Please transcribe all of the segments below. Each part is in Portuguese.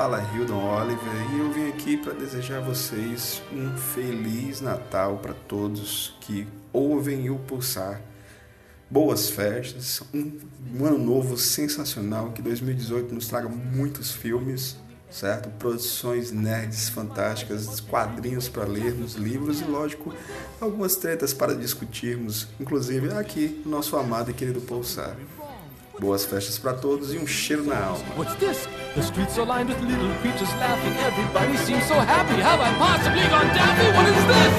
fala Hildon Oliver e eu vim aqui para desejar a vocês um feliz Natal para todos que ouvem o Pulsar. Boas festas, um, um ano novo sensacional, que 2018 nos traga muitos filmes, certo? Produções nerds fantásticas, quadrinhos para lermos, livros e, lógico, algumas tretas para discutirmos, inclusive aqui no nosso amado e querido Pulsar. Boas festas para todos e um cheiro na alma. What's this? The streets are lined with little creatures laughing. Everybody seems so happy. Have I possibly gone daffy? What is this?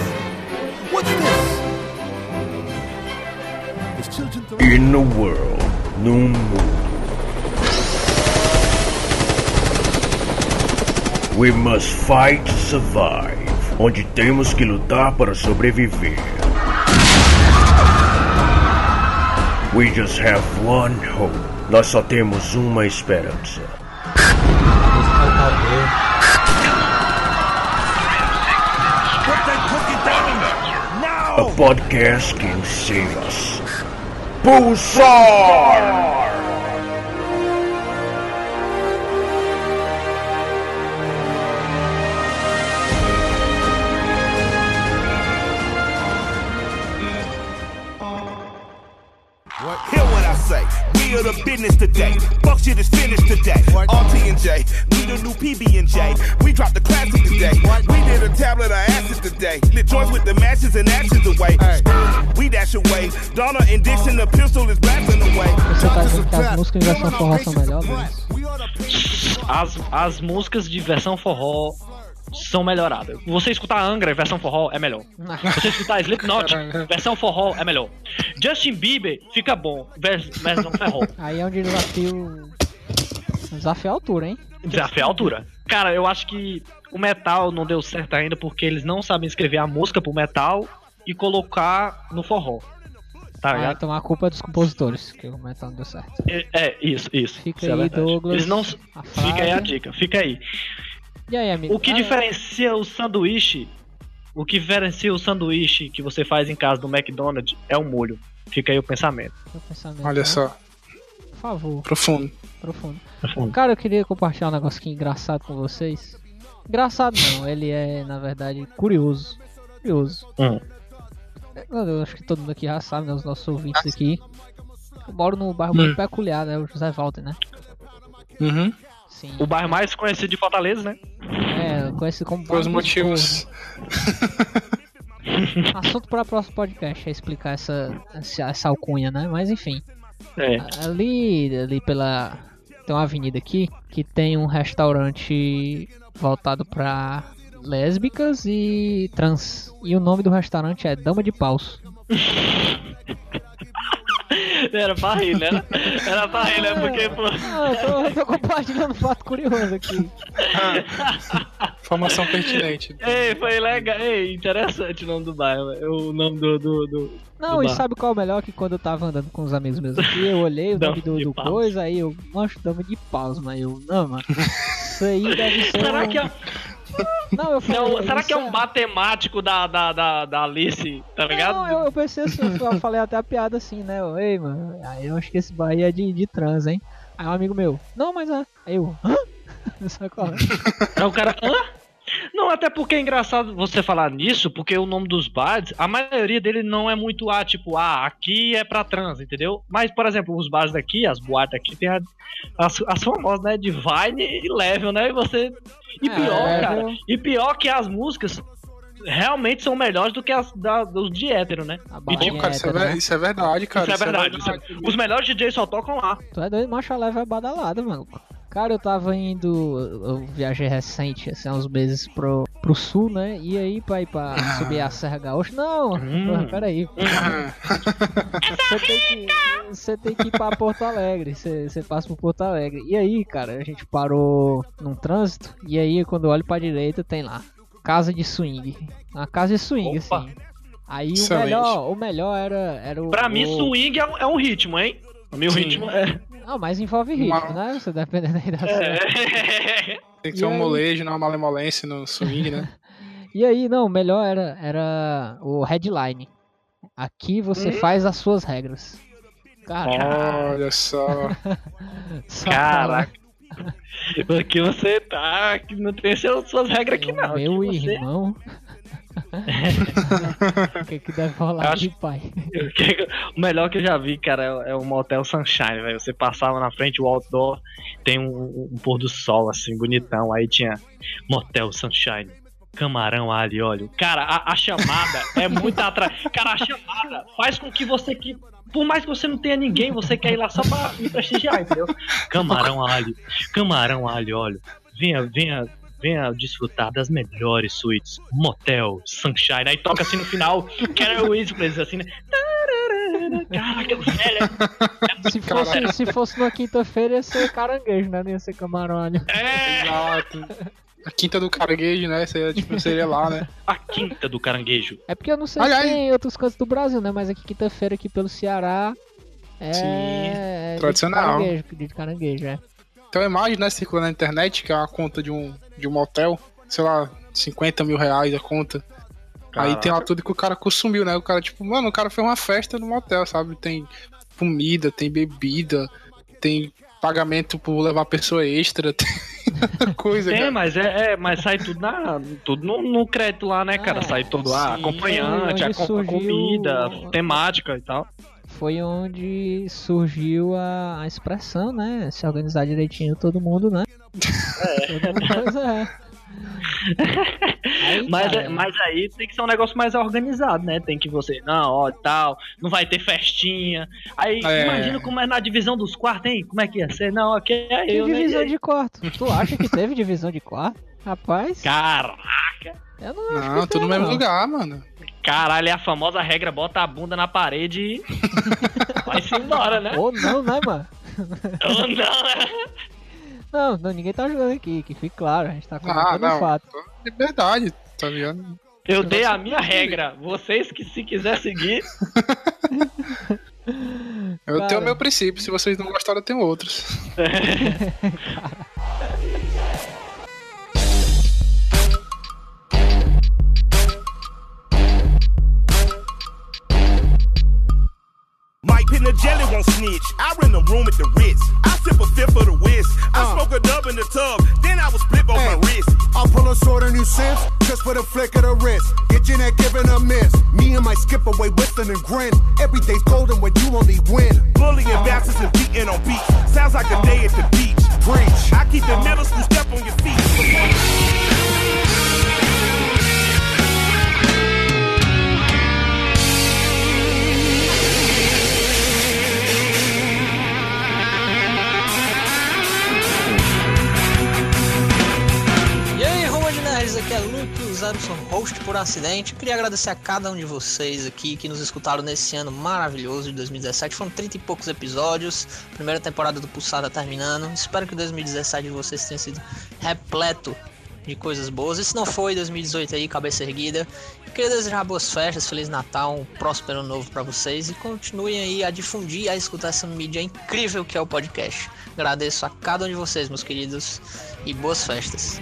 What's this? There's children throwing. In a world, num mundo. We must fight to survive. Onde temos que lutar para sobreviver. We just have one hope. Nós só temos uma esperança. A podcast can save us. Pulsar! Business today. Fuck shit is finished today. RT and J, we the new PB and J. We dropped the classic today. We did a tablet of acid today. Lit joints with the matches and ashes away. We dash away. Donna and Dixon, the pistol is blasting away. Você tá as músicas em versão forró são melhores? As, as músicas de versão forró são melhoradas. Você escutar Angra versão forró é melhor. Você escutar Slipknot versão forró é melhor. Justin Bieber fica bom vers- versão forró. Aí é um desafio. Um desafio à altura, hein? Desafio à altura. Cara, eu acho que o metal não deu certo ainda porque eles não sabem escrever a música pro metal e colocar no forró. Tá Ah, ligado? então a culpa é dos compositores, que o metal não deu certo. É, é, isso, isso. Fica isso é aí, verdade. Douglas, Eles não. a Fica aí a dica, fica aí. E aí, amigo? O que Ah, diferencia o sanduíche, o que diferencia o sanduíche que você faz em casa do McDonald's é o molho. Fica aí o pensamento. meu pensamento, Olha né? só, Por favor, profundo. profundo. Cara, eu queria compartilhar um negócio aqui engraçado com vocês. Engraçado não, ele é, na verdade, curioso. Curioso. Hum. Eu, eu acho que todo mundo aqui já sabe, né? Os nossos ouvintes aqui. Eu moro num bairro muito peculiar, né? O José Walter, né? Uhum. Sim. O bairro mais conhecido de Fortaleza, né? É, conhecido como Por os motivos. Assunto para o próximo podcast é explicar essa, essa, essa alcunha, né? Mas enfim. É. Ali, ali pela. Tem uma avenida aqui que tem um restaurante voltado pra lésbicas e trans. E o nome do restaurante é Dama de Paus. Era pra rir, né? Era pra rir, né? Porque, pô. Ah, eu tô, eu tô compartilhando um fato curioso aqui. Informação pertinente. Ei, foi legal. Ei, interessante o nome do bairro. velho. O nome do. do, do... Não, do e bar. sabe qual é o melhor? Que quando eu tava andando com os amigos meus aqui, eu olhei o nome do, do coisa, aí eu, mancho, Dama de Paus, mas eu, não, mano. Isso aí deve ser. Será um- que é, Não, eu falei, não, será que é um matemático da, da, da, da Alice, tá ligado? Não, eu, eu pensei assim, eu falei até a piada assim, né? eu, Ei, mano, aí eu acho que esse Bahia é de, de trans, hein? Aí um amigo meu, não, mas é. Aí eu, hã? Sabe qual é? Aí o cara, hã? Não, até porque é engraçado você falar nisso, porque o nome dos bares, a maioria dele não é muito, ah, tipo, ah, aqui é pra trans, entendeu? Mas, por exemplo, os bares daqui, as boates aqui, tem a- as, as famosas, né, Divine e Level, né? E você. E É, pior, Level. cara. E pior que as músicas realmente são melhores do que as da, dos de hétero, né? A E, tipo, cara, isso é, né? isso é verdade, cara. isso é verdade. isso é- Os melhores DJs só tocam lá. Tu é doido, macho, a leve é badalada, mano. Cara, eu tava indo. Eu viajei recente, assim, há uns meses pro, pro sul, né? E aí, pra ir pra subir a Serra Gaúcha. Não, Hum. porra, peraí. Você tem que. Você tem que ir pra Porto Alegre. Você, você passa por Porto Alegre. E aí, cara, a gente parou num trânsito. E aí, quando eu olho pra direita, tem lá. Casa de swing. Uma casa de swing, Opa. assim. Aí o Excelente. melhor, o melhor era, era o. Pra mim, o... swing é um, é um ritmo, hein? O meu Sim. ritmo é. Não, mas envolve ritmo, Uma- né? Você dependendo aí da sua. é. Tem que ter um aí? molejo, não uma malemolência no swing, né? E aí, não, o melhor era, era o headline. Aqui você Hum? faz as suas regras. Caralho. Olha só. Caraca. Porque você tá. que Não tem suas regras aqui, não. Meu Aqui você- irmão. o que que deve rolar Eu de acho- pai? O melhor que eu já vi, cara, é, é o Motel Sunshine, velho. Você passava na frente, o outdoor tem um, um pôr do sol, assim, bonitão. Aí tinha Motel Sunshine, camarão, alho e óleo. Cara, a, a chamada é muito atrás. Cara, a chamada faz com que você que. Por mais que você não tenha ninguém, você quer ir lá só pra me prestigiar, entendeu? Camarão, alho, camarão, alho óleo. Venha, venha. Venha desfrutar das melhores suítes. Motel, Sunshine. Aí toca assim no final. Carol Whispers, assim, né? Caraca, velho. Se fosse, se fosse numa quinta-feira ia ser caranguejo, né? Não ia ser camarão. É Exato. A quinta do caranguejo, né? Seria, tipo, seria lá, né? a quinta do caranguejo. É porque eu não sei Aliás- se tem em outros cantos do Brasil, né? Mas aqui quinta-feira aqui pelo Ceará é. Sim, é dia de tradicional. Caranguejo, de caranguejo, é. Tem uma imagem, né, circulando na internet, que é uma conta de um, de um motel, sei lá, 50 mil reais a conta. Aí tem lá tudo que o cara consumiu, né? O cara, tipo, mano, o cara fez uma festa no motel, sabe? Tem comida, tem bebida, tem pagamento por levar pessoa extra, tem coisa, Tem, cara. mas é, é, mas sai tudo na, tudo no, no crédito lá, né, cara? Ah, sai tudo lá, acompanhante, a, comida, temática e tal. Foi onde surgiu a, a expressão, né? Se organizar direitinho todo mundo, né? É. Pois é. Aí, Mas, cara, é- mas aí tem que ser um negócio mais organizado, né? Tem que você, não, ó, tal, não vai ter festinha. Aí É. imagina como é na divisão dos quartos, hein? Como é que ia ser? Não, aqui é que eu, né? divisão aí- de quarto? Tu acha que teve divisão de quarto? Rapaz, Cara, eu não acho Não, que tudo no mesmo lugar, mano. Caralho, é a famosa regra, bota a bunda na parede e vai-se embora, né? Ou não, né, mano? Ou não, né? Não, não, ninguém tá jogando aqui, que fique claro, a gente tá Ah, comentando o não. fato. Liberdade, tá ligado? Eu dei a minha regra. Vocês que se quiser seguir, Eu Cara. tenho o meu princípio, se vocês não gostaram, eu tenho outros. Mike Pin the jelly won't snitch. I rent a room at the Ritz. I sip a fifth of the whiz. I uh. smoke a dub in the tub. Then I was split on my wrist. I'll pull a sword on you since, just for the flick of the wrist. Get your neck giving a miss. Me and my skip away whistling and grin. Every day's golden when you only win. Bullying bastards and beating on beats. Sounds like a day at the beach. Preach. I keep the middle school step on your feet. Luke Zamson, host por acidente. Queria agradecer a cada um de vocês aqui que nos escutaram nesse ano maravilhoso de 2017. Foram 30 e poucos episódios, primeira temporada do Pulsada terminando. Espero que 2017 de vocês tenha sido repleto de coisas boas. E se não foi, 2018 aí, cabeça erguida. Queria desejar boas festas, Feliz Natal, um próspero ano novo pra vocês e continuem aí a difundir a escutar essa mídia incrível que é o podcast. Agradeço a cada um de vocês, meus queridos, e boas festas.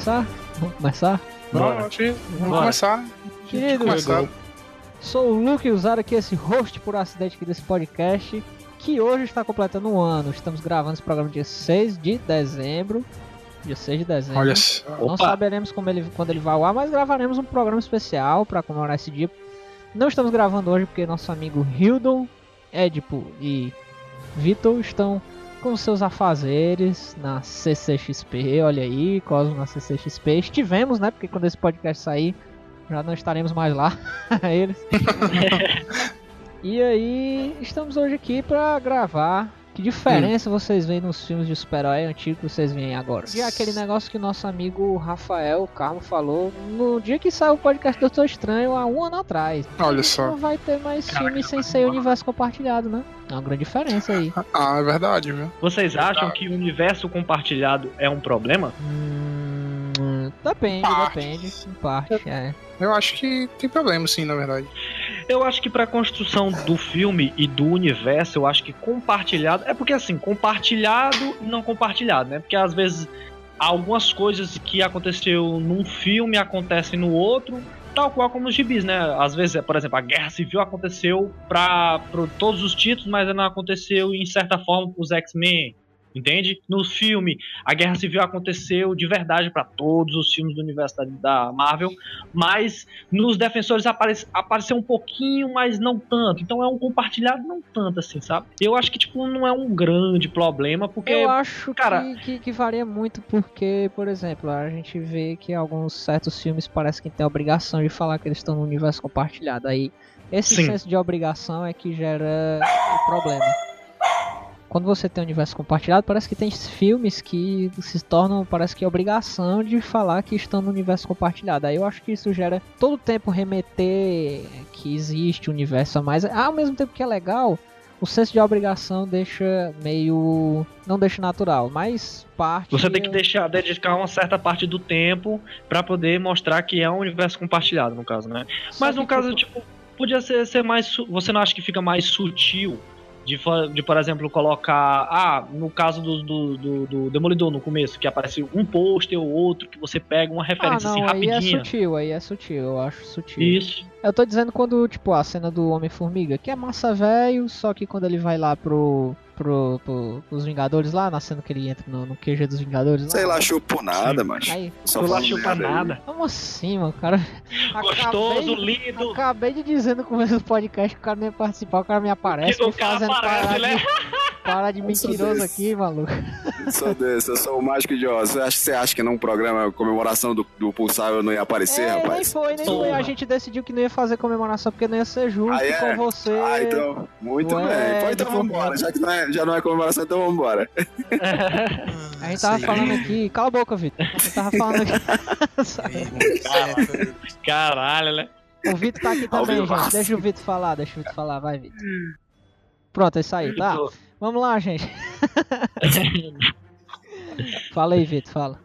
Começar? Vamos começar? Vamos, que vamos Bora. começar. Queridos, Começar. sou o Luke usar aqui esse host por acidente aqui desse podcast, que hoje está completando um ano. Estamos gravando esse programa dia 6 de dezembro. Dia 6 de dezembro. Olha só. Não Opa. saberemos como ele, quando ele vai ao ar, mas gravaremos um programa especial para comemorar esse dia. Não estamos gravando hoje porque nosso amigo Hildon, Edipo e Vitor estão com seus afazeres na CCXP, olha aí, Cosmo na CCXP. Estivemos, né? Porque quando esse podcast sair, já não estaremos mais lá, eles. e aí, estamos hoje aqui para gravar que diferença hum. vocês veem nos filmes de super-herói antigo que vocês veem agora? E aquele negócio que nosso amigo Rafael Carmo falou no dia que saiu o podcast Doutor Estranho há um ano atrás. Olha só. Não vai ter mais filmes sem ser universo compartilhado, né? É uma grande diferença aí. Ah, é verdade, viu? Vocês acham que o universo compartilhado é um problema? Hum, depende, parte. depende. Em parte, é. Eu acho que tem problema, sim, na verdade. Eu acho que pra construção do filme e do universo, eu acho que compartilhado. É porque assim, compartilhado e não compartilhado, né? Porque às vezes algumas coisas que aconteceu num filme acontecem no outro, tal qual como os gibis, né? Às vezes, por exemplo, a Guerra Civil aconteceu para todos os títulos, mas não aconteceu em certa forma para os X-Men. Entende? No filme, a Guerra Civil aconteceu de verdade para todos os filmes do universo da, Marvel, mas nos Defensores aparece, apareceu um pouquinho, mas não tanto. Então é um compartilhado não tanto assim, sabe? Eu acho que tipo não é um grande problema, porque Eu acho cara, que, que, que varia muito porque, por exemplo, a gente vê que alguns certos filmes parece que tem a obrigação de falar que eles estão no universo compartilhado. Aí esse Sim. senso de obrigação é que gera o problema quando você tem um universo compartilhado, parece que tem filmes que se tornam, parece que é obrigação de falar que estão no universo compartilhado. Aí eu acho que isso gera todo o tempo remeter que existe um universo a mais. Ao mesmo tempo que é legal, o senso de obrigação deixa meio. não deixa natural, mas parte. Você tem que deixar, dedicar uma certa parte do tempo para poder mostrar que é um universo compartilhado, no caso, né? Mas no caso, tipo... tipo, podia ser, ser mais. Você não acha que fica mais sutil? De, de, por exemplo, colocar. Ah, no caso do, do, do, do Demolidor no começo, que aparece um pôster ou outro, que você pega uma referência ah, não, assim rapidinha. Aí é sutil, aí é sutil, eu acho sutil. Isso. Eu tô dizendo quando, tipo, a cena do Homem-Formiga, que é massa velho, só que quando ele vai lá pro pro, pro, pros Vingadores lá, na cena que ele entra no, no QG dos Vingadores. Lá. Sei lá, chupo nada, mas. Só lá chupa nada. Como assim, mano? Cara. Gostoso, acabei, lindo. Acabei de dizer no começo do podcast que o cara não ia participar, o cara me aparece. O cara fazendo aparece, né? Para de mentiroso aqui, maluco. Eu sou desse, eu sou o mágico de Oz. Você acha, você acha que num programa comemoração do, do Pulsar eu não ia aparecer, é, rapaz? Nem foi, nem foi. A gente decidiu que não ia fazer comemoração porque não ia ser justo ah, é? com você. Ah, então, muito bem. É, Pô, então vambora. Já que não é, já não é comemoração, então vambora. a gente tava Sim. falando aqui. Cala a boca, Vitor. A gente tava falando aqui. Caralho, né? O Vitor tá aqui também, gente. Deixa o Vitor falar, deixa o Vitor falar, vai, Vitor. Pronto, é isso aí, tá? Vamos lá, gente. fala aí, Vitor, fala.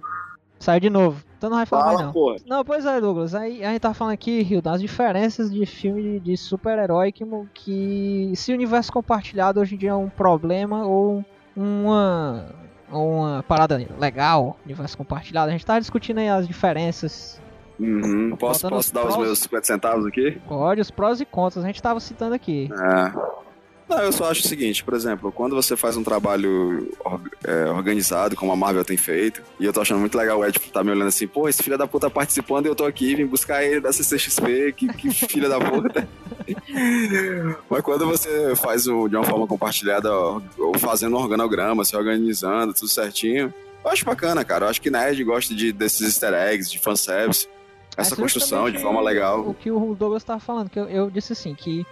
Saiu de novo. Então não vai falar fala, mais não. Porra. Não, pois é, Douglas. Aí a gente tá falando aqui, Rio, das diferenças de filme de, super-herói que, que se o universo compartilhado hoje em dia é um problema ou uma, uma parada legal, universo compartilhado. A gente tá discutindo aí as diferenças Uhum. Posso, posso dar prós... os meus 50 centavos aqui? Pode, os prós e contras, a gente tava citando aqui. É. Não, eu só acho o seguinte, por exemplo, quando você faz um trabalho é, organizado, como a Marvel tem feito, e eu tô achando muito legal o Ed tá me olhando assim, pô, esse filho da puta participando e eu tô aqui, vim buscar ele da CCXP, que, que filho da puta. Mas quando você faz o, de uma forma compartilhada, ou fazendo um organograma, se organizando, tudo certinho, eu acho bacana, cara. Eu acho que Nerd gosta de, desses easter eggs, de fanservice, essa construção de forma legal. O que o Douglas tava falando, que eu, eu disse assim, que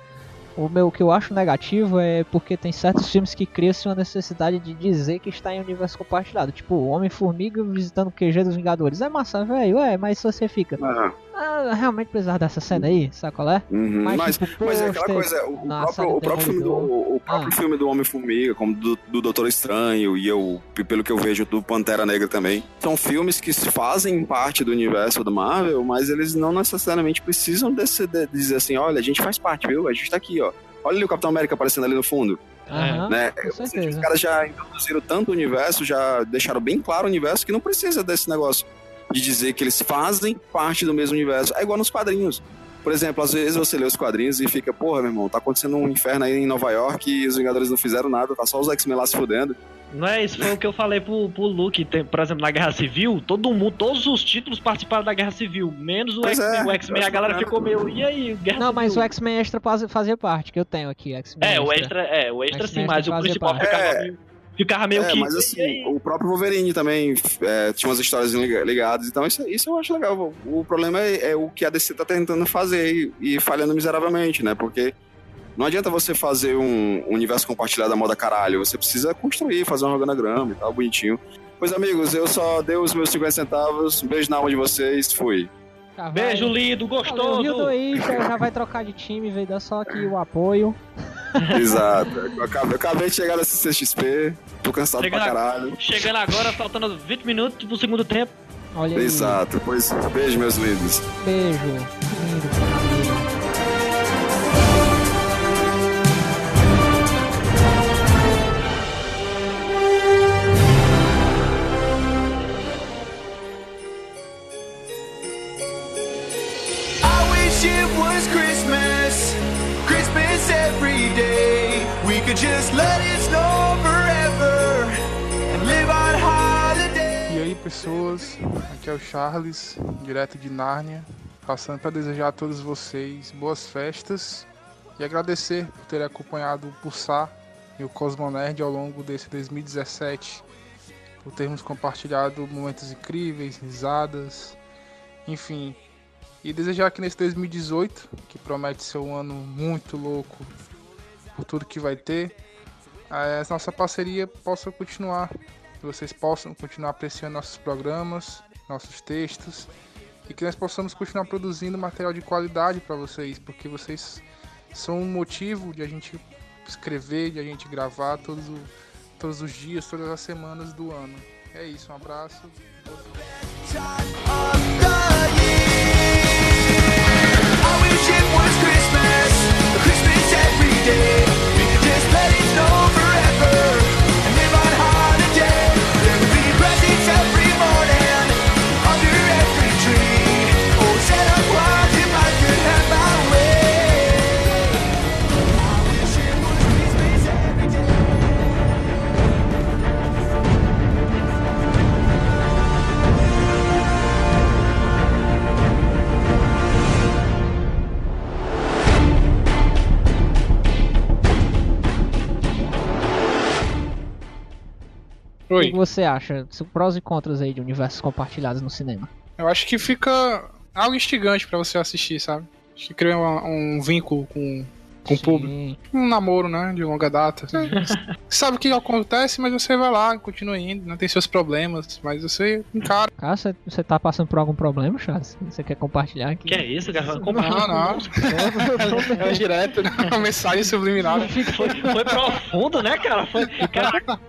o meu que eu acho negativo é porque tem certos filmes que criam uma necessidade de dizer que está em universo compartilhado. Tipo, Homem-Formiga visitando o QG dos Vingadores. É massa, velho, é, mas você fica. Ah. Ah, realmente precisava dessa cena aí, sabe qual é? Uhum, mas, mas, tipo, mas é aquela coisa, o, próprio, o próprio, filme do, o próprio ah. filme do Homem-Formiga, como do, do Doutor Estranho, e eu, pelo que eu vejo, do Pantera Negra também, são filmes que fazem parte do universo do Marvel, mas eles não necessariamente precisam desse, de, dizer assim, olha, a gente faz parte, viu? A gente tá aqui, ó. Olha ali o Capitão América aparecendo ali no fundo. Uhum, né? Seja, os caras já introduziram tanto o universo, já deixaram bem claro o universo que não precisa desse negócio de dizer que eles fazem parte do mesmo universo. É igual nos quadrinhos. Por exemplo, às vezes você lê os quadrinhos e fica, porra, meu irmão, tá acontecendo um inferno aí em Nova York e os Vingadores não fizeram nada, tá só os X-Men lá se fudendo. Não é isso, foi o que eu falei pro, pro Luke, tem, por exemplo, na Guerra Civil, todo mundo, todos os títulos participaram da Guerra Civil, menos o X-Men. É, o X-Men, a galera ficou meio, e aí, Guerra Não, Civil? mas o X-Men Extra fazia parte, que eu tenho aqui, X-Men É, extra. o Extra, é, o Extra sim, mas o principal parte. ficava é. meio... Ficava meio é, que. mas assim, o próprio Wolverine também é, tinha umas histórias liga- ligadas, então isso, isso eu acho legal. O, o problema é, é o que a DC tá tentando fazer e, e falhando miseravelmente, né? Porque não adianta você fazer um universo compartilhado da moda caralho, você precisa construir, fazer um organograma e tal, bonitinho. Pois, amigos, eu só dei os meus 50 centavos, um beijo na alma de vocês, fui. Vai- Beijo lindo, Valeu, gostoso. o Hildo aí já, já vai trocar de time, veio dar só aqui o apoio. Exato. Eu acabei, eu acabei de chegar nessa CXP, tô cansado Chegando, pra caralho. chegando agora, faltando 20 minutos pro segundo tempo. Olha aí. Exato. Pois, beijo, meus lindos. Beijo. Lindo, every day. We could just let it snow forever and live on holiday. E aí, pessoas, aqui é o Charles, direto de Nárnia, passando para desejar a todos vocês boas festas e agradecer por terem acompanhado o Pulsar e o Cosmonerd ao longo desse 2017, por termos compartilhado momentos incríveis, risadas, enfim. E desejar que nesse 2018, que promete ser um ano muito louco por tudo que vai ter, a nossa parceria possa continuar que vocês possam continuar apreciando nossos programas, nossos textos e que nós possamos continuar produzindo material de qualidade para vocês, porque vocês são um motivo de a gente escrever, de a gente gravar todos, o- todos os dias, todas as semanas do ano. É isso, um abraço. O Oi. que você acha? São prós e contras aí de universos compartilhados no cinema. Eu acho que fica algo instigante para você assistir, sabe? Acho que cria uma- um vínculo com, com o público. Um namoro, né? De longa data. Você sabe o que acontece, mas você vai lá, continua indo, não tem seus problemas, mas você encara. Cara, você, você tá passando por algum problema, Charles? Você quer compartilhar aqui? Que é isso, cara? Não, não. É direto, né? Uma mensagem subliminar. Foi, foi profundo, né, cara? Foi,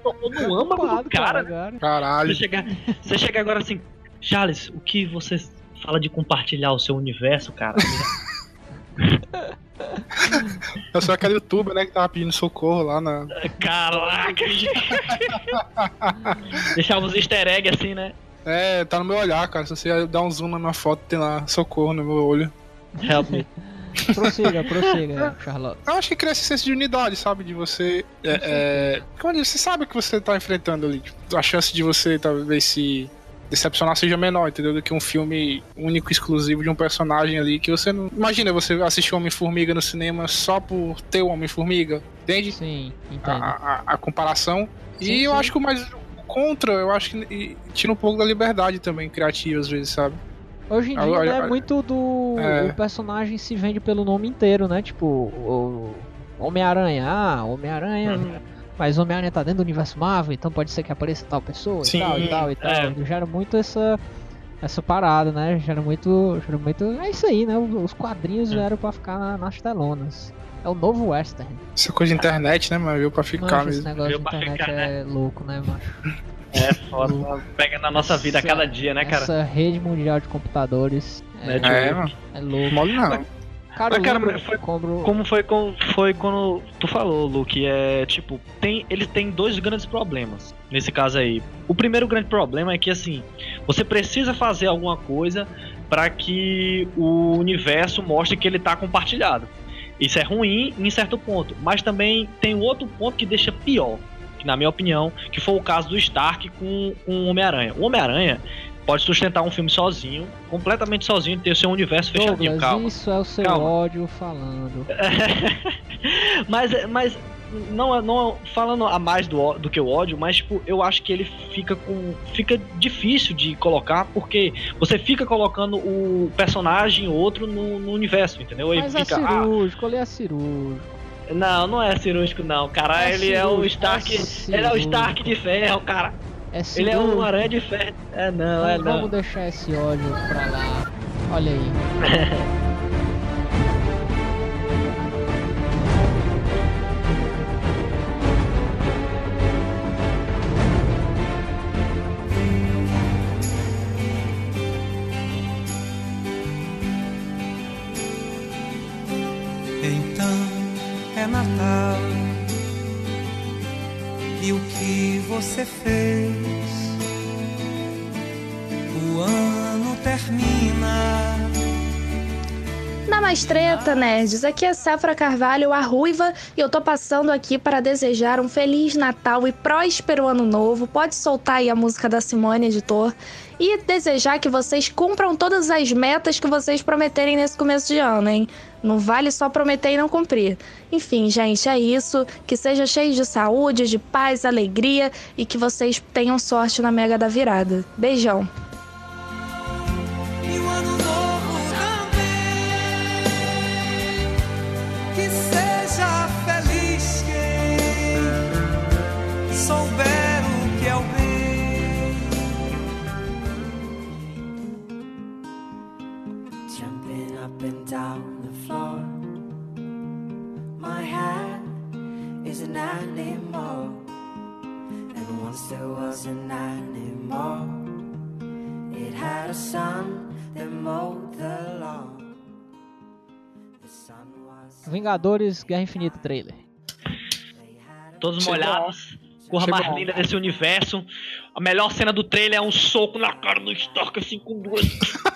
tocou no âmago do cara. Caralho. Você chega, você chega agora assim, Charles, o que você fala de compartilhar o seu universo, cara? Eu sou aquele youtuber, né, que tava pedindo socorro lá na. Caraca! Deixava os easter egg assim, né? É, tá no meu olhar, cara. Se você dar um zoom na minha foto, tem lá socorro no meu olho. Help me. Prossiga, prossiga, Charlotte. Eu acho que cria esse senso de unidade, sabe? De você. É, é, como você sabe o que você tá enfrentando ali. Tipo, a chance de você talvez se decepcionar seja menor, entendeu? Do que um filme único, exclusivo de um personagem ali que você não. Imagina você assistir Homem-Formiga no cinema só por ter o Homem-Formiga, entende? Sim, A, entendo. a, a comparação. Sim, e eu sim. acho que o mais. Contra, eu acho que tira um pouco da liberdade também, criativa, às vezes, sabe? Hoje em dia Olha, olha- muito do. É. O personagem se vende pelo nome inteiro, né? Tipo, o Homem-Aranha. Ah, Homem-Aranha. Uhum. Mas Homem-Aranha tá dentro do universo Marvel, então pode ser que apareça tal pessoa Sim, e tal e tal e tal. é. Gera muito essa. Essa parada, né? Gera muito. Gera muito. É isso aí, né? Os quadrinhos vieram pra ficar na- nas telonas. É o novo western. Essa coisa de internet, né, mano? Veio pra ficar esse mesmo. negócio de internet ficar, né? é louco, né, macho? É foda. Pega na nossa vida a cada dia, né, cara? Essa rede mundial de computadores é, É, mano. é louco. Mole não. Cara, Mas, cara, lembro foi- como- Como foi, com, foi quando tu falou, Luke, é tipo, tem, ele tem dois grandes problemas nesse caso aí. O primeiro grande problema é que assim, você precisa fazer alguma coisa para que o universo mostre que ele tá compartilhado. Isso é ruim em certo ponto, mas também tem outro ponto que deixa pior, que na minha opinião, que foi o caso do Stark com, com o Homem-Aranha. O Homem-Aranha pode sustentar um filme sozinho, completamente sozinho, ter o seu universo fechadinho, Douglas, calma. isso é o seu calma. ódio falando. mas, mas não, não falando a mais do, do que o ódio, mas tipo, eu acho que ele fica com. Fica difícil de colocar, porque você fica colocando o personagem outro no, no universo, entendeu? Ele Mas é fica. ah, cirúrgico, ele é cirúrgico. não, não é cirúrgico, não, cara. É ele é o cirúrgico, Stark. é ele é o cirúrgico. Stark de ferro, cara. É Ele cirúrgico. é um aranha de ferro. É não, é Vamos, não. vamos deixar esse ódio pra lá. Olha aí. você fez? O ano termina. Mais treta, nerds, aqui é Safra Carvalho, a Ruiva, e eu tô passando aqui para desejar um Feliz Natal e próspero Ano Novo. Pode soltar aí a música da Simone, editor. E desejar que vocês cumpram todas as metas que vocês prometerem nesse começo de ano, hein? Não vale só prometer e não cumprir. Enfim, gente, é isso. Que seja cheio de saúde, de paz, alegria e que vocês tenham sorte na Mega da Virada. Beijão. The floor. My hat is an animal. And once there was an animal. It had a son that mowed the lawn. The sun was Vingadores Guerra Infinita trailer. Todos molhados. Corra Chegou. mais linda desse universo. A melhor cena do trailer é um soco na cara do Stark, assim, com duas.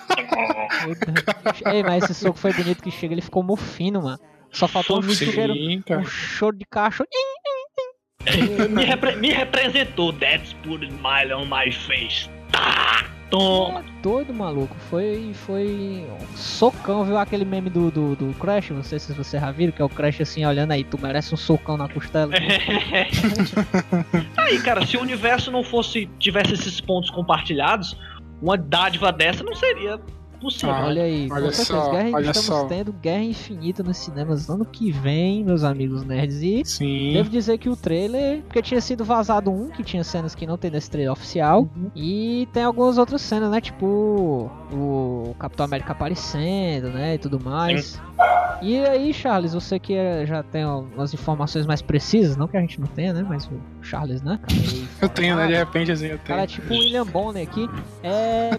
Ei, mas esse soco foi bonito que chega, ele ficou mofino, mano. Só faltou um Sim, cara. um choro de cachorro. me, repre- me representou. That's put a smile on my face. Tá, toma. Doido, maluco. Foi, foi um socão, viu aquele meme do, do, do Crash? Não sei se vocês já viram, que é o Crash assim, olhando aí, tu merece um socão na costela. Aí, cara, se o universo não fosse. tivesse esses pontos compartilhados, uma dádiva dessa não seria possível. Ah, olha aí, olha com certeza, só, Guerra, olha estamos só. tendo Guerra Infinita nos cinemas ano que vem, meus amigos nerds. E Sim. devo dizer que o trailer, porque tinha sido vazado um, que tinha cenas que não tem nesse trailer oficial, Uhum. e tem algumas outras cenas, né? Tipo o Capitão América aparecendo, né? E tudo mais. E aí, Charles, você que é- já tem umas informações mais precisas, não que a gente não tenha, né? Mas o Charles, né? Cara, aí, Eu tenho, né? De repente, assim, eu Cara, tenho. tipo o William Bonner aqui. É.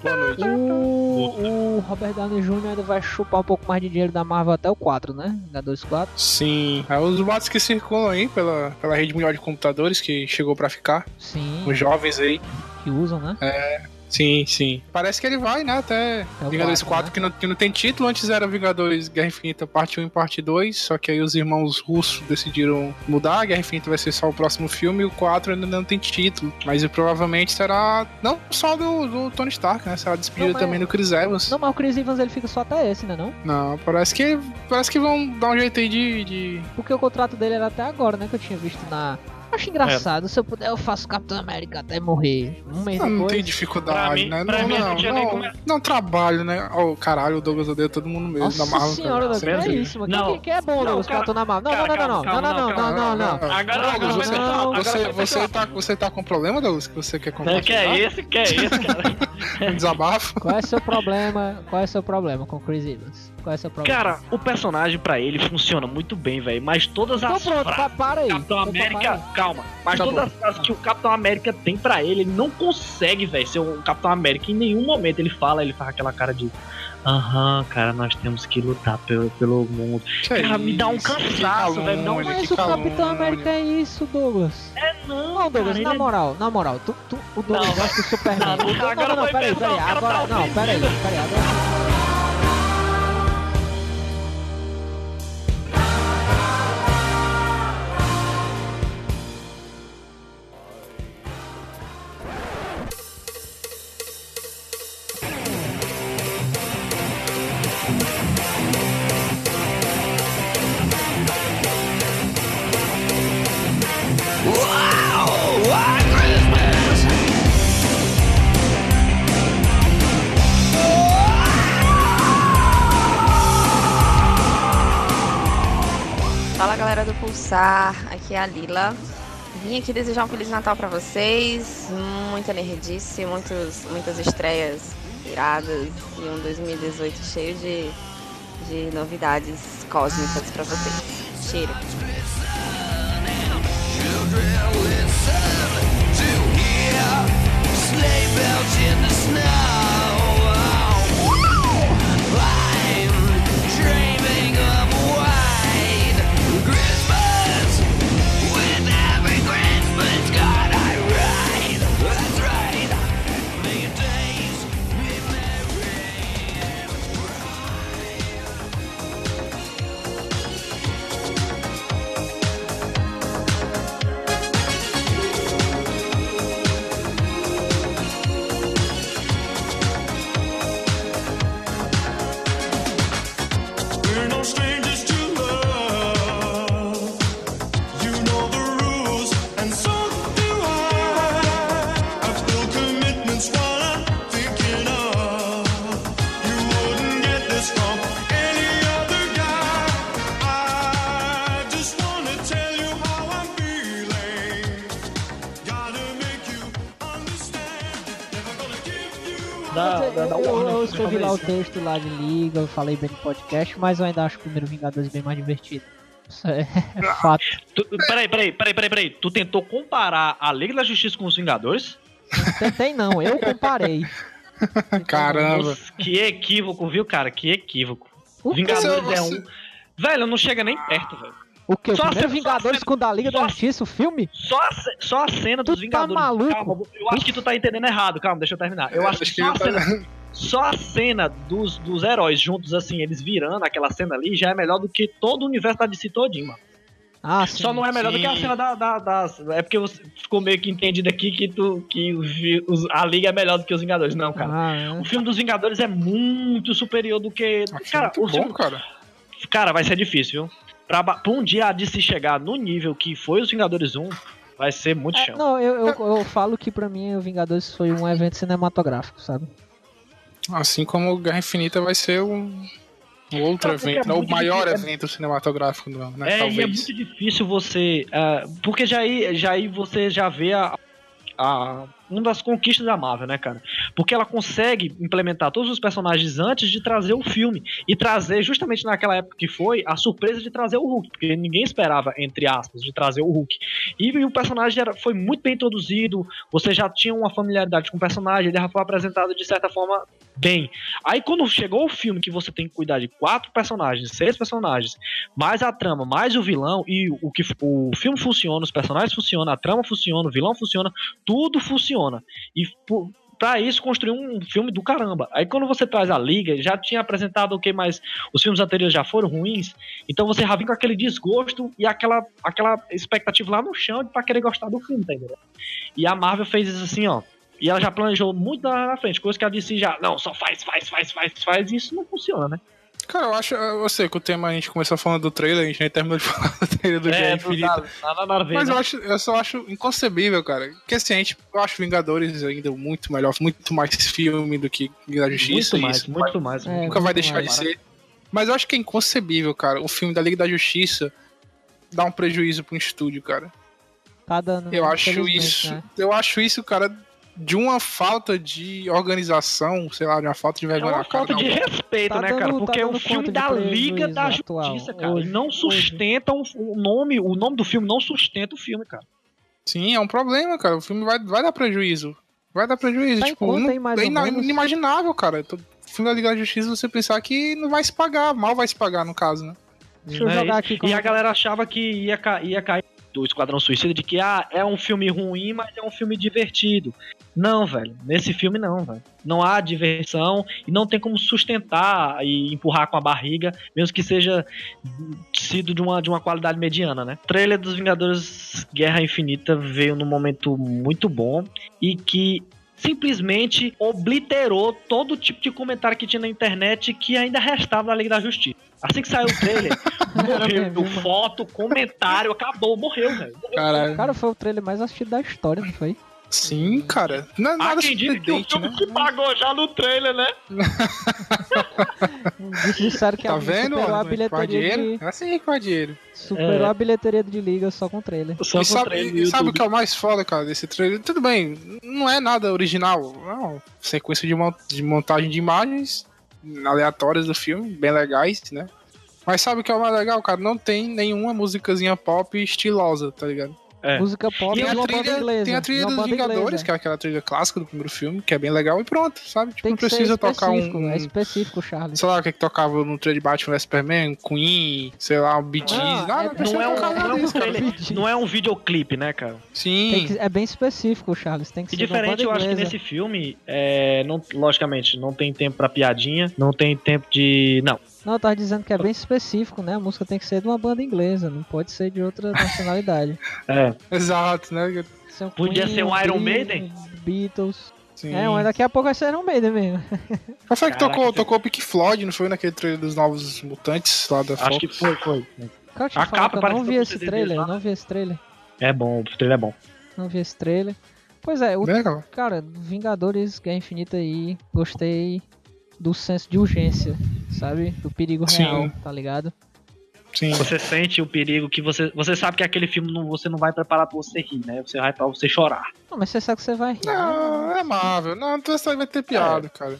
O, o Robert Downey Jr. ainda vai chupar um pouco mais de dinheiro da Marvel até o 4, né? Vingadores 4. Sim. É, os boatos que circulam aí pela, pela rede mundial de computadores que chegou pra ficar. Sim. Os jovens aí. Que usam, né? É. Sim, sim. Parece que ele vai, né? Até É o Vingadores 4, 4, que, não, que não tem título. Antes era Vingadores Guerra Infinita parte 1 e parte 2. Só que aí os irmãos russos decidiram mudar. A Guerra Infinita vai ser só o próximo filme. E o 4 ainda não tem título. Mas provavelmente será não só do, do Tony Stark, né? Será despedida também do Chris Evans. Não, mas o Chris Evans ele fica só até esse, né? Não? Não, parece que parece que vão dar um jeito aí de. de... Porque o contrato dele era até agora, né? Que eu tinha visto na. Acho engraçado, se eu puder, eu faço Capitão América até morrer. Um mês Não, não depois. tem dificuldade, mim- né? pra não, mim não não, não, como é- não trabalho, né? Oh, caralho, o Douglas odeia todo mundo mesmo Nossa da Marvel. senhora, Douglas, é isso, mano? Não. Quem, quem é bom, Não, Douglas, cara, Capitão na Marvel? Não, cara, não, não, não, não, não, não, não, não, não. Agora Douglas, você, não, agora você, tá, você tá com problema, Douglas? Que você quer Que é compartilhar? esse? Que é esse, cara? Um desabafo? Qual é seu problema? Qual é seu problema com o Chris Evans? Qual é seu problema? Cara, o personagem pra ele funciona muito bem, velho. Mas todas então as pronto, frases pa- para aí. Capitão Então, América, para aí. calma. Mas Tá todas bom. as frases que o Capitão América tem pra ele, ele não consegue, velho, ser um Capitão América. Em nenhum momento ele fala, ele faz aquela cara de. Aham, cara, nós temos que lutar pelo, pelo mundo. Que é Cara, me dá um cansaço, velho. Não, calúnia, Mas o Capitão. América é isso, Douglas. é não. Não, Douglas, cara, na ele é- moral, na moral, tu, tu, o Douglas Não, gosta do Superman. não, O não, agora não, não, foi peraí, peraí, o agora, tá não, peraí, agora. Aqui é a Lila. Vim aqui desejar um Feliz Natal pra vocês, muita nerdice, muitos, muitas estreias iradas e um 2018 cheio de, de novidades cósmicas pra vocês. Cheiro! Sleigh bells in the snow. O texto lá de liga, eu falei bem no podcast, mas eu ainda acho o primeiro Vingadores bem mais divertido. Isso é, é fato. Tu, peraí, peraí, peraí, peraí, peraí. Tu tentou comparar a Liga da Justiça com os Vingadores? Tentei não, eu comparei. Caramba. Nossa, que equívoco, viu, cara? Que equívoco. O que Vingadores você- é um. Velho, não chega nem perto, velho. O que? O Só primeiro Vingadores só a- com o da Liga da Justiça, o filme? Só a, só a cena dos tá Vingadores. maluco? Calma, eu acho que tu tá entendendo errado. Calma, deixa eu terminar. Eu É, acho que acho que só a eu cena, só a cena dos, dos heróis juntos, assim, eles virando aquela cena ali, já é melhor do que todo o universo da DC todinho, mano. Ah, sim. Só não é melhor do que a Sim. cena da, da- das. É porque você ficou meio que entendido aqui que, tu, que os a Liga é melhor do que os Vingadores. Não, cara. Ah, é. O filme dos Vingadores é muito superior do que. Cara, muito o bom, filme- cara. cara, vai ser difícil, viu? Pra, pra um dia a DC chegar no nível que foi os Vingadores 1, vai ser muito É, chão. não, eu, eu, eu falo que pra mim o Vingadores foi um evento cinematográfico, sabe? Assim como Guerra Infinita vai ser um, um outro porque evento, é o maior difícil, é- evento cinematográfico do ano, né? É, e é Talvez. muito difícil você. ah, porque já aí, já aí você já vê a, a- uma das conquistas da Marvel, né, cara? Porque ela consegue implementar todos os personagens antes de trazer o filme. E trazer, justamente naquela época que foi, a surpresa de trazer o Hulk. Porque ninguém esperava, entre aspas, de trazer o Hulk. E, o personagem era, foi muito bem introduzido, você já tinha uma familiaridade com o personagem, ele já foi apresentado de certa forma bem. Aí quando chegou o filme que você tem que cuidar de quatro personagens, seis personagens, mais a trama, mais o vilão, e o que o filme funciona, os personagens funcionam, a trama funciona, o vilão funciona, tudo funciona. E por, pra isso construir um filme do caramba. Aí quando você traz a Liga, já tinha apresentado o que mais os filmes anteriores já foram ruins, então você já vem com aquele desgosto e aquela, aquela expectativa lá no chão pra querer gostar do filme, tá? E a Marvel fez isso assim, ó. E ela já planejou muito lá na frente, coisa que ela disse já, não, só faz, faz, faz, faz, faz, e isso não funciona, né? Cara, eu acho, eu sei que o tema a gente começou falando do trailer, a gente nem terminou de falar do trailer do Guerra É, Infinita. nada, nada, ver, Mas né? eu, acho, eu só acho inconcebível, cara. Porque assim, a gente, eu acho Vingadores ainda muito melhor, muito mais filme do que Liga da Justiça. Muito mais, isso muito mais. É, nunca vai muito deixar mais. de ser. Mas eu acho que é inconcebível, cara, o filme da Liga da Justiça dar um prejuízo pro estúdio, cara. Tá dando. Eu né? acho isso. né? Eu acho isso, cara, de uma falta de organização, sei lá, de uma falta de É vergonha uma na cara. falta de respeito, Tá né, dando- cara? tá Porque dando o filme da Liga da atual, Justiça, cara, hoje, não sustenta o, o nome, o nome do filme não sustenta o filme, cara. Sim, é um problema, cara. O filme vai, vai dar prejuízo. Vai dar prejuízo. Tá tipo, conta não- é ou ina- menos? inimaginável, cara. O filme da Liga da Justiça você pensar que não vai se pagar, mal vai se pagar, no caso, né? Deixa eu né? jogar E- aqui como- E a galera achava que ia, ca- ia cair do Esquadrão Suicida de que ah, é um filme ruim, mas é um filme divertido. Não, velho. Nesse filme não, velho. Não há diversão e não tem como sustentar e empurrar com a barriga, mesmo que seja sido de uma, de uma qualidade mediana, né? O trailer dos Vingadores Guerra Infinita veio num momento muito bom e que simplesmente obliterou todo tipo de comentário que tinha na internet que ainda restava na Liga da Justiça. Assim que saiu o trailer, morreu. Foto, comentário, acabou, morreu, velho. Caralho. Cara, foi o trailer mais assistido da história, não foi? Sim, cara. Não é Há nada quem diga que o surpreendente, filme né? se pagou já no trailer, né? Disseram que Tá a vendo? superou a bilheteria de, É assim, com dinheiro. superou É. a bilheteria de liga só com trailer. Só E com o sabe, trailer e sabe o que é o mais foda, cara, desse trailer? Tudo bem, não é nada original. Não, sequência de, mon- de montagem de imagens aleatórias do filme, bem legais, né? Mas sabe o que é o mais legal, cara? Não tem nenhuma musicazinha pop estilosa, tá ligado? É. Música pop banda trilha, inglesa. tem a trilha dos Vingadores, inglesa. que é aquela trilha clássica do primeiro filme, que é bem legal, e pronto, sabe? Tipo, Tem não precisa tocar um. É específico, Charles. Sei lá o que, que tocava no trailer de Batman vs Superman, Queen, sei lá, um Bee Gees, Não, nada, é- precisa Não é, um, não, é um trailer, não é um videoclipe, né, cara? Sim. Tem que- é bem específico, Charles. Tem que E ser diferente, eu acho que nesse filme, é, não, logicamente, não tem tempo pra piadinha, não tem tempo de. Não. Não, eu tava dizendo que é bem específico, né? A música tem que ser de uma banda inglesa, não pode ser de outra nacionalidade. É. Exato, né? Ser um Podia Queen, ser um Iron Maiden? Beatles. Sim. É, mas daqui a pouco vai ser Iron Maiden mesmo. Qual foi que tocou? Tocou o Pink Floyd, não foi naquele trailer dos Novos Mutantes lá da Acho Fox? que foi, foi. Cara, A eu capa eu não vi esse trailer, lá. não vi esse trailer. É bom, o trailer é bom. Não vi esse trailer. Pois é, o, legal. cara, Vingadores Guerra Infinita aí, gostei do senso de urgência, sabe? Do perigo Sim. real, tá ligado? Sim. Você sente o perigo que você. Você sabe que aquele filme não, você não vai preparar pra você rir, né? Você vai pra você chorar. Não, mas você sabe que você vai rir. né? Não, é Marvel. Não, então isso aí vai ter piada, cara.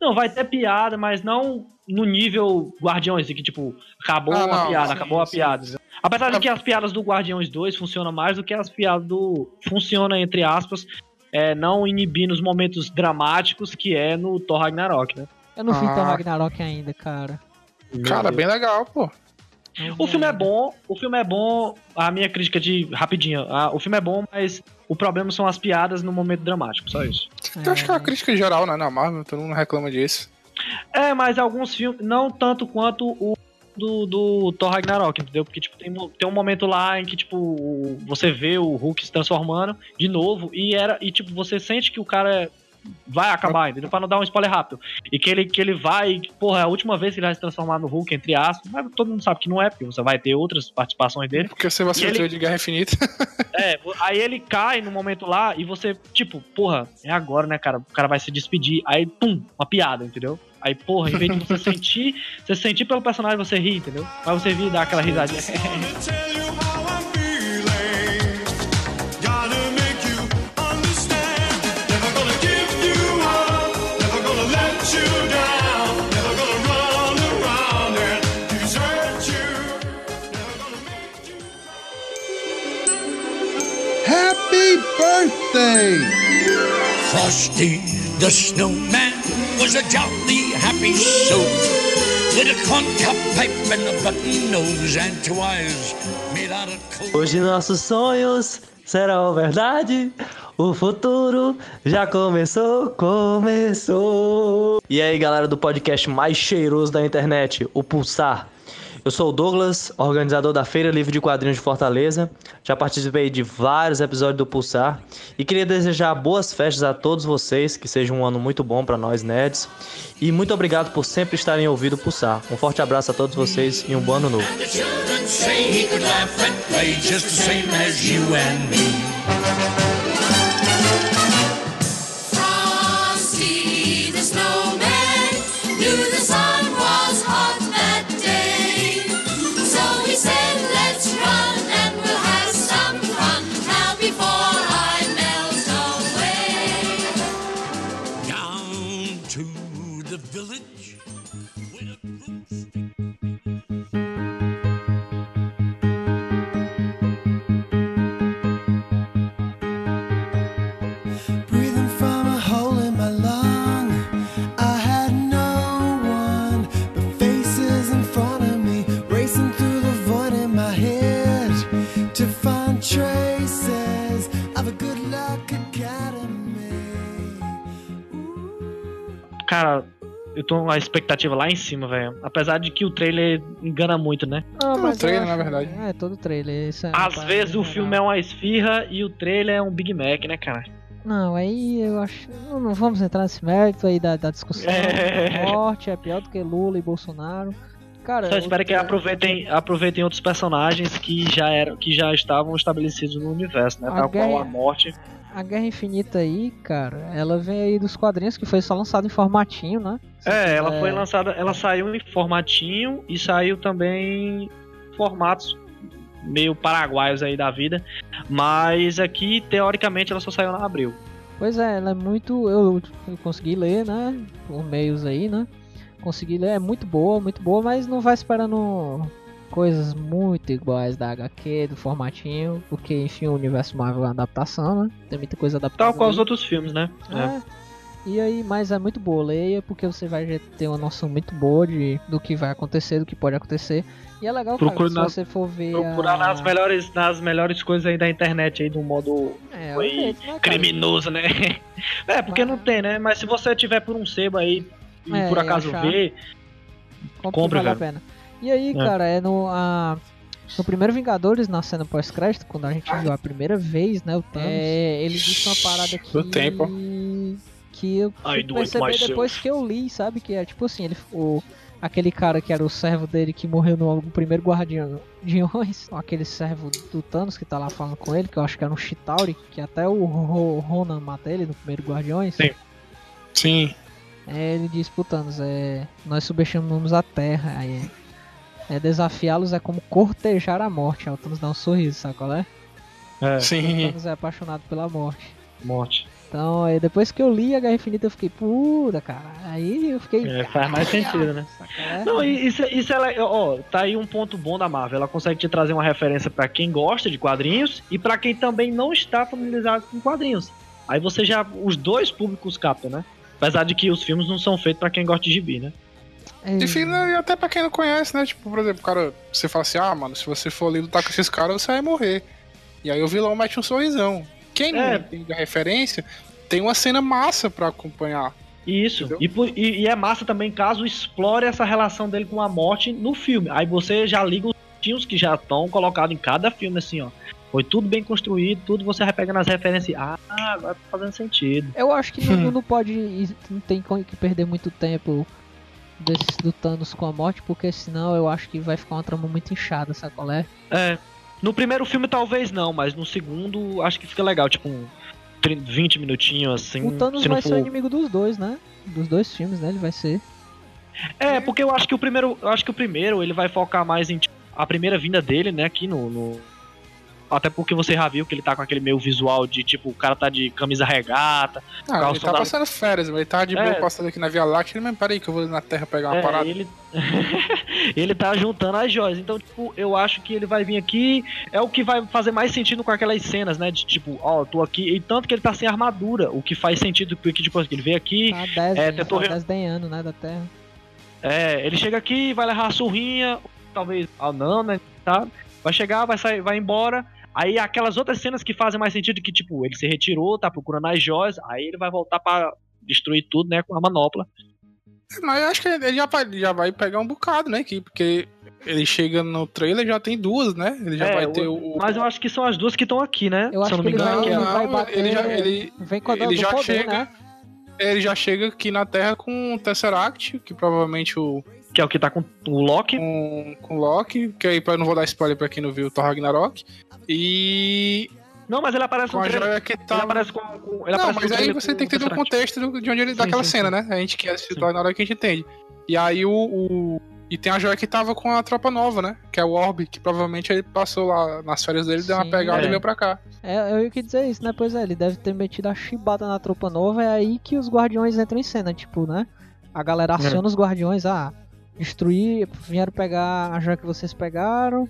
Não, vai ter piada, mas não no nível Guardiões, que tipo, acabou Ah, uma não, piada, sim, acabou a sim. piada. Apesar de que as piadas do Guardiões 2 funcionam mais do que as piadas do. Funciona, entre aspas, é, não inibindo os momentos dramáticos que é no Thor Ragnarok, né? Eu não vi Ah. Thor Ragnarok ainda, cara. Cara, bem legal, pô. Não O filme é bom, o filme é bom, a minha crítica de rapidinho, a- o filme é bom, mas o problema são as piadas no momento dramático, só isso. Eu acho que é uma crítica geral, né, na Marvel, todo mundo reclama disso. É, mas alguns filmes, não tanto quanto o do, do Thor Ragnarok, entendeu? Porque, tipo, tem, tem um momento lá em que, tipo, você vê o Hulk se transformando de novo e era, e, tipo, você sente que o cara vai acabar, entendeu? Pra não dar um spoiler rápido. E que ele, que ele vai, porra, é a última vez que ele vai se transformar no Hulk, entre aspas, mas todo mundo sabe que não é, porque você vai ter outras participações dele. Porque você vai ser o ele- de Guerra Infinita. É, aí ele cai no momento lá e você, tipo, porra, é agora, né, cara? O cara vai se despedir. Aí, pum, uma piada, entendeu? Aí, porra, em vez de você sentir, você sentir pelo personagem, você ri, entendeu? Mas você ri e dá aquela risadinha. birthday! Frosty the snowman was a jolly happy soul with a corncob pipe and a button nose and two eyes made out of coal. Hoje nossos sonhos serão verdade. O futuro já começou, começou. E aí, galera do podcast mais cheiroso da internet, o Pulsar. Eu sou o Douglas, organizador da Feira Livre de Quadrinhos de Fortaleza. Já participei de vários episódios do Pulsar e queria desejar boas festas a todos vocês, que seja um ano muito bom para nós nerds. E muito obrigado por sempre estarem ouvindo o Pulsar. Um forte abraço a todos vocês e um bom ano novo. Cara, eu tô com a expectativa lá em cima, velho. Apesar de que o trailer engana muito, né? Não, Todo mas eu trailer, acho- na verdade. É, todo trailer. Isso é Às vezes o filme é uma esfirra e o trailer é um Big Mac, né, cara? Não, aí eu acho. Não, não vamos entrar nesse mérito aí da, da discussão. É. Morte é pior do que Lula e Bolsonaro. Cara, Só espero que aproveitem, aproveitem outros personagens que já eram, que já estavam estabelecidos no universo, né? A Tal qual guerra- a morte. A Guerra Infinita aí, cara, ela vem aí dos quadrinhos que foi só lançado em formatinho, né? É, ela É. foi lançada, ela saiu em formatinho e saiu também em formatos meio paraguaios aí da vida, mas aqui teoricamente ela só saiu na abril. Pois é, ela é muito. Eu, eu consegui ler, né? Por meios aí, né? Consegui ler, é muito boa, muito boa, mas não vai esperando coisas muito iguais da HQ, do formatinho, porque enfim o universo Marvel é uma adaptação, né? Tem muita coisa adaptada. Tal qual os outros filmes, né? É. E aí, mas é muito boa, leia, porque você vai ter uma noção muito boa de, do que vai acontecer, do que pode acontecer. E é legal, cara, na- se você for ver Procurar a... nas melhores, nas melhores coisas aí da internet aí, do modo É, aí, jeito, né, cara? criminoso, né? É, porque não tem, né? Mas se você tiver por um sebo aí e É, por acaso achar- ver, Compre, compre, vale a velho. pena. E aí, É. cara, é no, a, no primeiro Vingadores, na cena pós-crédito, quando a gente viu a primeira vez, né, o Thanos, é, ele disse uma parada que... Do tempo. Que eu I fui do it perceber myself. depois que eu li, sabe? Que é tipo assim, ele, o, aquele cara que era o servo dele que morreu no, no primeiro Guardiões, aquele servo do Thanos que tá lá falando com ele, que eu acho que era um Chitauri, que até o Ro- Ronan mata ele no primeiro Guardiões. Sim. Sim. É, ele diz pro Thanos, é, nós subestimamos a Terra, aí é, é, desafiá-los é como cortejar a morte. Aí o Thanos dá um sorriso, sabe qual é? É. O Sim. Thanos é apaixonado pela morte. morte. Então, aí, depois que eu li a Guerra Infinita, eu fiquei, puta, cara. Aí eu fiquei. É, faz mais sentido, né? É. Não, e isso, isso é, le- ó, tá aí um ponto bom da Marvel. Ela consegue te trazer uma referência pra quem gosta de quadrinhos e pra quem também não está familiarizado com quadrinhos. Aí você já, os dois públicos captam, né? Apesar de que os filmes não são feitos pra quem gosta de gibi, né? É, E e até pra quem não conhece, né? Tipo, por exemplo, o cara, você fala assim, ah, mano, se você for ali lutar com esses caras, você vai morrer. E aí o vilão mete um sorrisão. Quem É. não entende a referência, tem uma cena massa pra acompanhar. Isso. E, por- e- e é massa também caso explore essa relação dele com a morte no filme. Aí você já liga os tinhos que já estão colocados em cada filme, assim, ó. Foi tudo bem construído, tudo você vai pegando as referências e, ah, agora tá fazendo sentido. Eu acho que não, não pode. Não tem como que perder muito tempo desse, do Thanos com a morte, porque senão eu acho que vai ficar uma trama muito inchada, sabe qual é? É. No primeiro filme talvez não, mas no segundo acho que fica legal, tipo um 30, 20 minutinhos assim. O Thanos se vai for- ser o inimigo dos dois, né? Dos dois filmes, né? Ele vai ser. É, porque eu acho que o primeiro, eu acho que o primeiro ele vai focar mais em tipo, a primeira vinda dele, né, aqui no, no- até porque você já viu que ele tá com aquele meio visual de tipo, o cara tá de camisa regata, Ah, ele tá da- passando férias, mas ele tá de boa É. passando aqui na Via Láctea, ele, mas peraí que eu vou na Terra pegar uma É, parada. ele ele tá juntando as joias. Então, tipo, eu acho que ele vai vir aqui. É o que vai fazer mais sentido com aquelas cenas, né? De tipo, ó, tô aqui. E tanto que ele tá sem armadura. O que faz sentido porque, tipo, ele veio aqui. Tá 10 É, tentou tá desdenhando, né? Da Terra. É, ele chega aqui, vai levar a surrinha, talvez ah, não, né? Tá? Vai chegar, vai sair, vai embora. Aí aquelas outras cenas que fazem mais sentido que, tipo, ele se retirou, tá procurando as joias, aí ele vai voltar pra destruir tudo, né? Com a manopla. Mas eu acho que ele já vai, já vai pegar um bocado, né? Aqui, porque ele chega no trailer já tem duas, né? Ele já É, vai ter o. Mas eu acho que são as duas que estão aqui, né? Eu Se acho eu não que me ele engano. é- ele vai Não, bater. ele já- ele- vem com a ele do já poder, chega- né? Ele já chega aqui na Terra com o Tesseract, que provavelmente o. Que é o que tá com o Loki. Com, com o Loki, que aí eu não vou dar spoiler pra quem não viu o Thor Ragnarok. E. Não, mas ele aparece com no a trailer. joia que tá. Ele aparece com. com- ele não, aparece mas aí você com tem que entender o contexto de onde ele Sim, daquela sim, cena, sim. né? A gente que assistiu o Thor Ragnarok a gente entende. E aí o, o- E tem a joia que tava com a tropa nova, né? Que é o Orb, que provavelmente ele passou lá nas férias dele, deu uma Sim, pegada é. e veio pra cá. É, eu ia que dizer isso, né? Pois é, ele deve ter metido a chibata na tropa nova, é aí que os guardiões entram em cena, tipo, né? A galera aciona os guardiões, ah, destruir, vieram pegar a joia que vocês pegaram,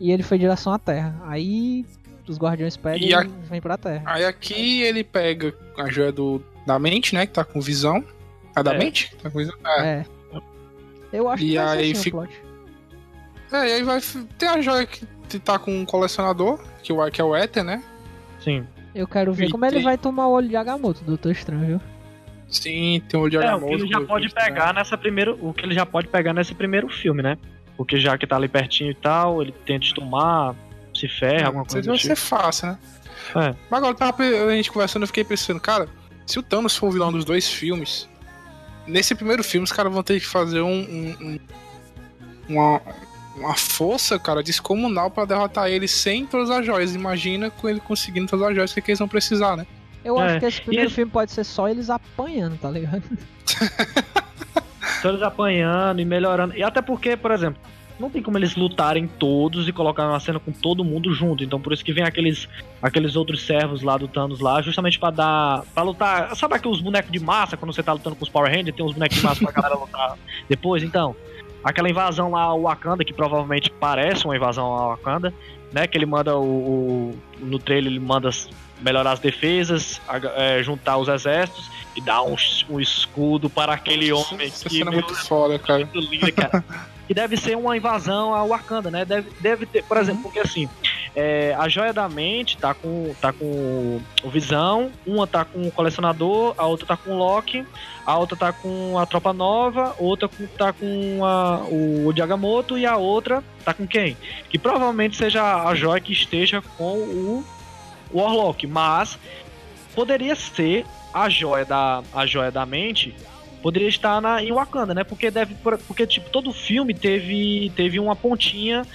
e ele foi em direção à Terra. Aí os guardiões pegam E e, a- vem pra Terra. Aí aqui ele pega a joia do, da mente, né? Que tá com visão. A da É. mente? Tá com visão? É. É. Eu acho E que aí assim o fica- plot. É, e aí vai. Tem a joia que tá com um colecionador, que, o, que é o Ether, né? Sim. Eu quero ver E como ele tem- vai tomar o olho de Agamotto, Doutor Estranho, viu? Sim, tem o olho de É, o que Agamotto, ele já pode pegar nessa primeiro, o que ele já pode pegar nesse primeiro filme, né? Porque já que tá ali pertinho e tal, ele tenta tomar, se ferra, alguma Isso coisa vai do ser tipo. fácil, né? É. Mas agora a gente conversando, eu fiquei pensando, cara, se o Thanos for o vilão dos dois filmes, nesse primeiro filme os caras vão ter que fazer um, um- um- uma, uma força, cara, descomunal pra derrotar ele sem todas as joias. Imagina com ele conseguindo todas as joias, o que, que eles vão precisar, né? Eu É, acho que esse primeiro e- filme pode ser só eles apanhando, tá ligado? Só eles apanhando e melhorando. E até porque, por exemplo, não tem como eles lutarem todos e colocar uma cena com todo mundo junto. Então por isso que vem aqueles, aqueles outros servos lá do Thanos lá, justamente pra dar. para lutar. Sabe aqueles bonecos de massa quando você tá lutando com os Power Rangers? Tem uns bonecos de massa pra galera lutar depois? Então. Aquela invasão lá ao Wakanda, que provavelmente parece uma invasão ao Wakanda, né? Que ele manda o. o- no trailer ele manda melhorar as defesas, é, juntar os exércitos e dar um, um escudo para aquele homem Essa que cena é meu, muito foda, cara. muito linda, cara. que deve ser uma invasão ao Wakanda, né? Deve, deve ter, por exemplo, porque assim, é, a Joia da Mente tá com, tá com o Visão, uma tá com o Colecionador, a outra tá com o Loki, a outra tá com a Tropa Nova, outra tá com a, o Diagamoto e a outra tá com quem? Que provavelmente seja a Joia que esteja com o Warlock, mas poderia ser a Joia da, a Joia da Mente poderia estar na, em Wakanda, né? Porque deve porque tipo todo filme teve teve uma pontinha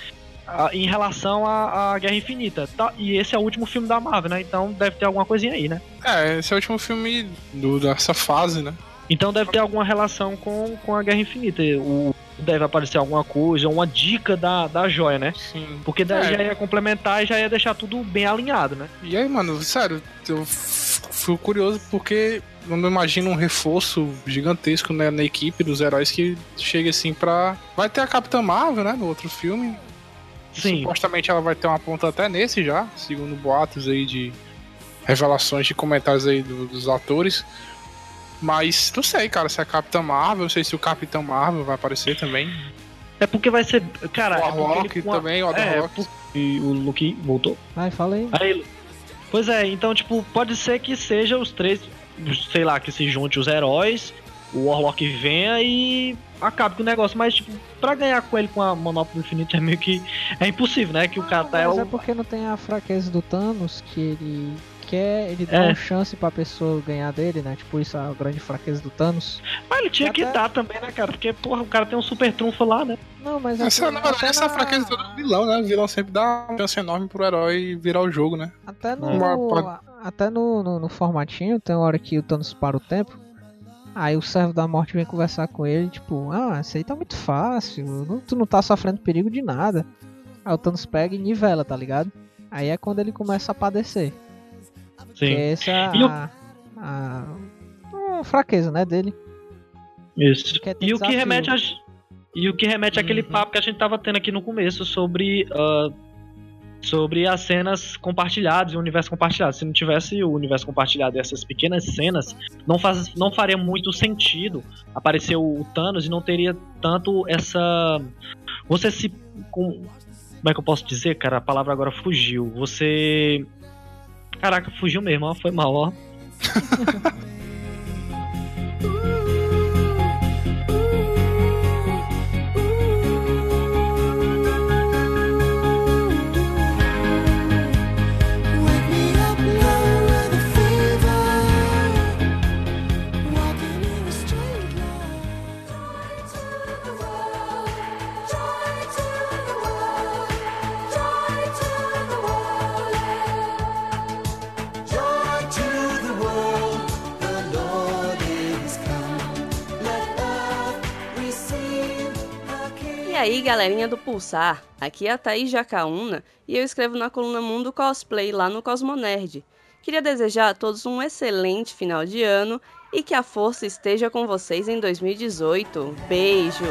ah, em relação à, à Guerra Infinita. Tá, e esse é o último filme da Marvel, né? Então deve ter alguma coisinha aí, né? É, esse é o último filme do, dessa fase, né? Então deve ter alguma relação com, com a Guerra Infinita. O, deve aparecer alguma coisa, uma dica da, da joia, né? Sim. Porque daí É. já ia complementar e já ia deixar tudo bem alinhado, né? E aí, mano, sério, eu fui curioso porque eu não imagino um reforço gigantesco né, na equipe dos heróis que chega assim pra. Vai ter a Capitã Marvel, né? No outro filme. Sim. Supostamente ela vai ter uma ponta até nesse já, segundo boatos aí de revelações de comentários aí do- dos atores. Mas não sei, cara, se é a Capitã Marvel, não sei se o Capitão Marvel vai aparecer também. É porque vai ser. Cara, O é Warlock ele também, o é, Warlock. por- E o Luke voltou. Vai, fala aí. Aí, pois é, então, tipo, pode ser que seja os três, sei lá, que se junte os heróis, o Warlock venha e acabe com o negócio. Mas, tipo, pra ganhar com ele com a Monópolis Infinito é meio que. É impossível, né? Que o cara tá. É Mas o, é porque não tem a fraqueza do Thanos que ele quer, ele dá É. uma chance pra pessoa ganhar dele, né? Tipo, isso é a grande fraqueza do Thanos. Mas ele tinha que dar também, né, cara? Porque, porra, o cara tem um super trunfo lá, né? Não, mas Essa, até- na verdade, até essa é a na- fraqueza do vilão, né? O vilão sempre dá uma chance enorme pro herói virar o jogo, né? Até no, Uma- até no, no, no formatinho, tem uma hora que o Thanos para o tempo. Aí o servo da morte vem conversar com ele, tipo, ah, isso aí tá muito fácil, não- tu não tá sofrendo perigo de nada. Aí o Thanos pega e nivela, tá ligado? Aí é quando ele começa a padecer. Sim. Que essa é o- a, a, a fraqueza, né, dele. Isso. Ter E o que remete a, e o que remete àquele Uhum. papo que a gente tava tendo aqui no começo sobre ah, sobre as cenas compartilhadas e o universo compartilhado. Se não tivesse o universo compartilhado e essas pequenas cenas, não faz não faria muito sentido aparecer o Thanos e não teria tanto essa você se com como é que eu posso dizer, cara? A palavra agora fugiu. Você Caraca, fugiu mesmo, ó, foi mal, ó. aí, galerinha do Pulsar, aqui é a Thaís Jacaúna e eu escrevo na coluna Mundo Cosplay lá no Cosmonerd. Queria desejar a todos um excelente final de ano e que a força esteja com vocês em 2018. Beijo!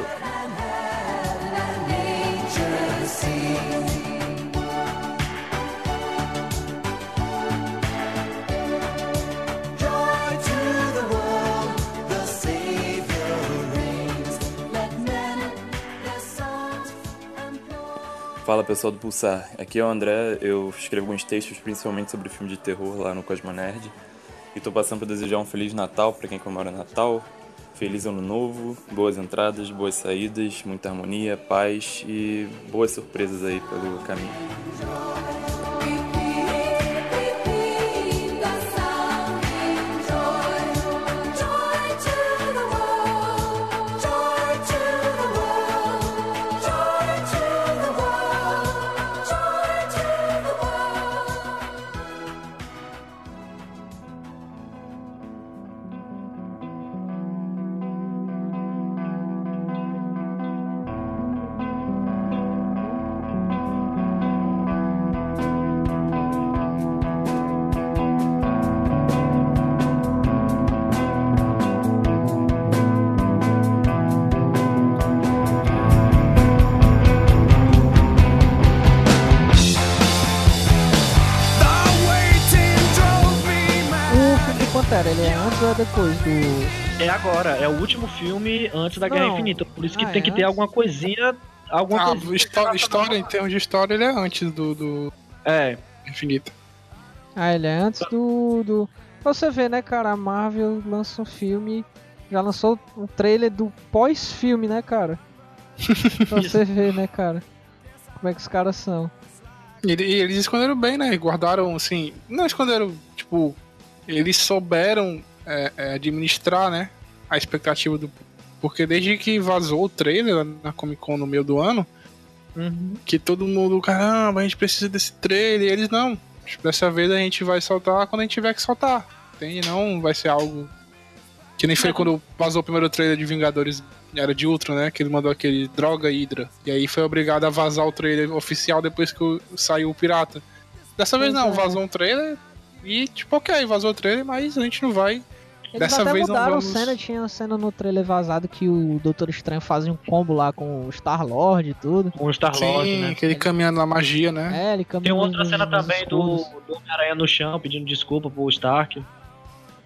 Fala pessoal do Pulsar, aqui é o André, eu escrevo alguns textos principalmente sobre filme de terror lá no Cosmonerd e tô passando para desejar um Feliz Natal para quem comemora Natal, Feliz Ano Novo, boas entradas, boas saídas, muita harmonia, paz e boas surpresas aí pelo caminho. Antes da Guerra Não. Infinita. Por isso que Ah, tem é que ter alguma coisinha. Alguma Ah, coisinha. histó- história, em termos de história, ele é antes do. do... É. Infinito. Ah, ele é antes do. do... Pra você ver, né, cara? A Marvel lança um filme. Já lançou um trailer do pós-filme, né, cara? pra você ver, né, cara? Como é que os caras são. E, e eles esconderam bem, né? Guardaram, assim. Não esconderam, tipo. Eles souberam é, é, administrar, né? A expectativa do. Porque desde que vazou o trailer na Comic Con no meio do ano, que todo mundo, caramba, a gente precisa desse trailer. E eles não. Dessa vez a gente vai soltar quando a gente tiver que soltar. Entende? Não vai ser algo. Que nem foi quando vazou o primeiro trailer de Vingadores era de Ultron, né? Que ele mandou aquele droga Hydra. E aí foi obrigado a vazar o trailer oficial depois que saiu o Pirata. Dessa vez não, é. vazou um trailer e tipo, ok, vazou o trailer, mas a gente não vai. Eles Dessa até vez não mudaram vamos. cena, tinha uma cena no trailer vazado que o Doutor Estranho fazia um combo lá com o Star-Lord e tudo. Com o Star-Lord, Sim, né? aquele caminhando na magia, né? É, ele Tem caminhando outra nos- cena nos também do, escudos. do Homem-Aranha no chão pedindo desculpa pro Stark.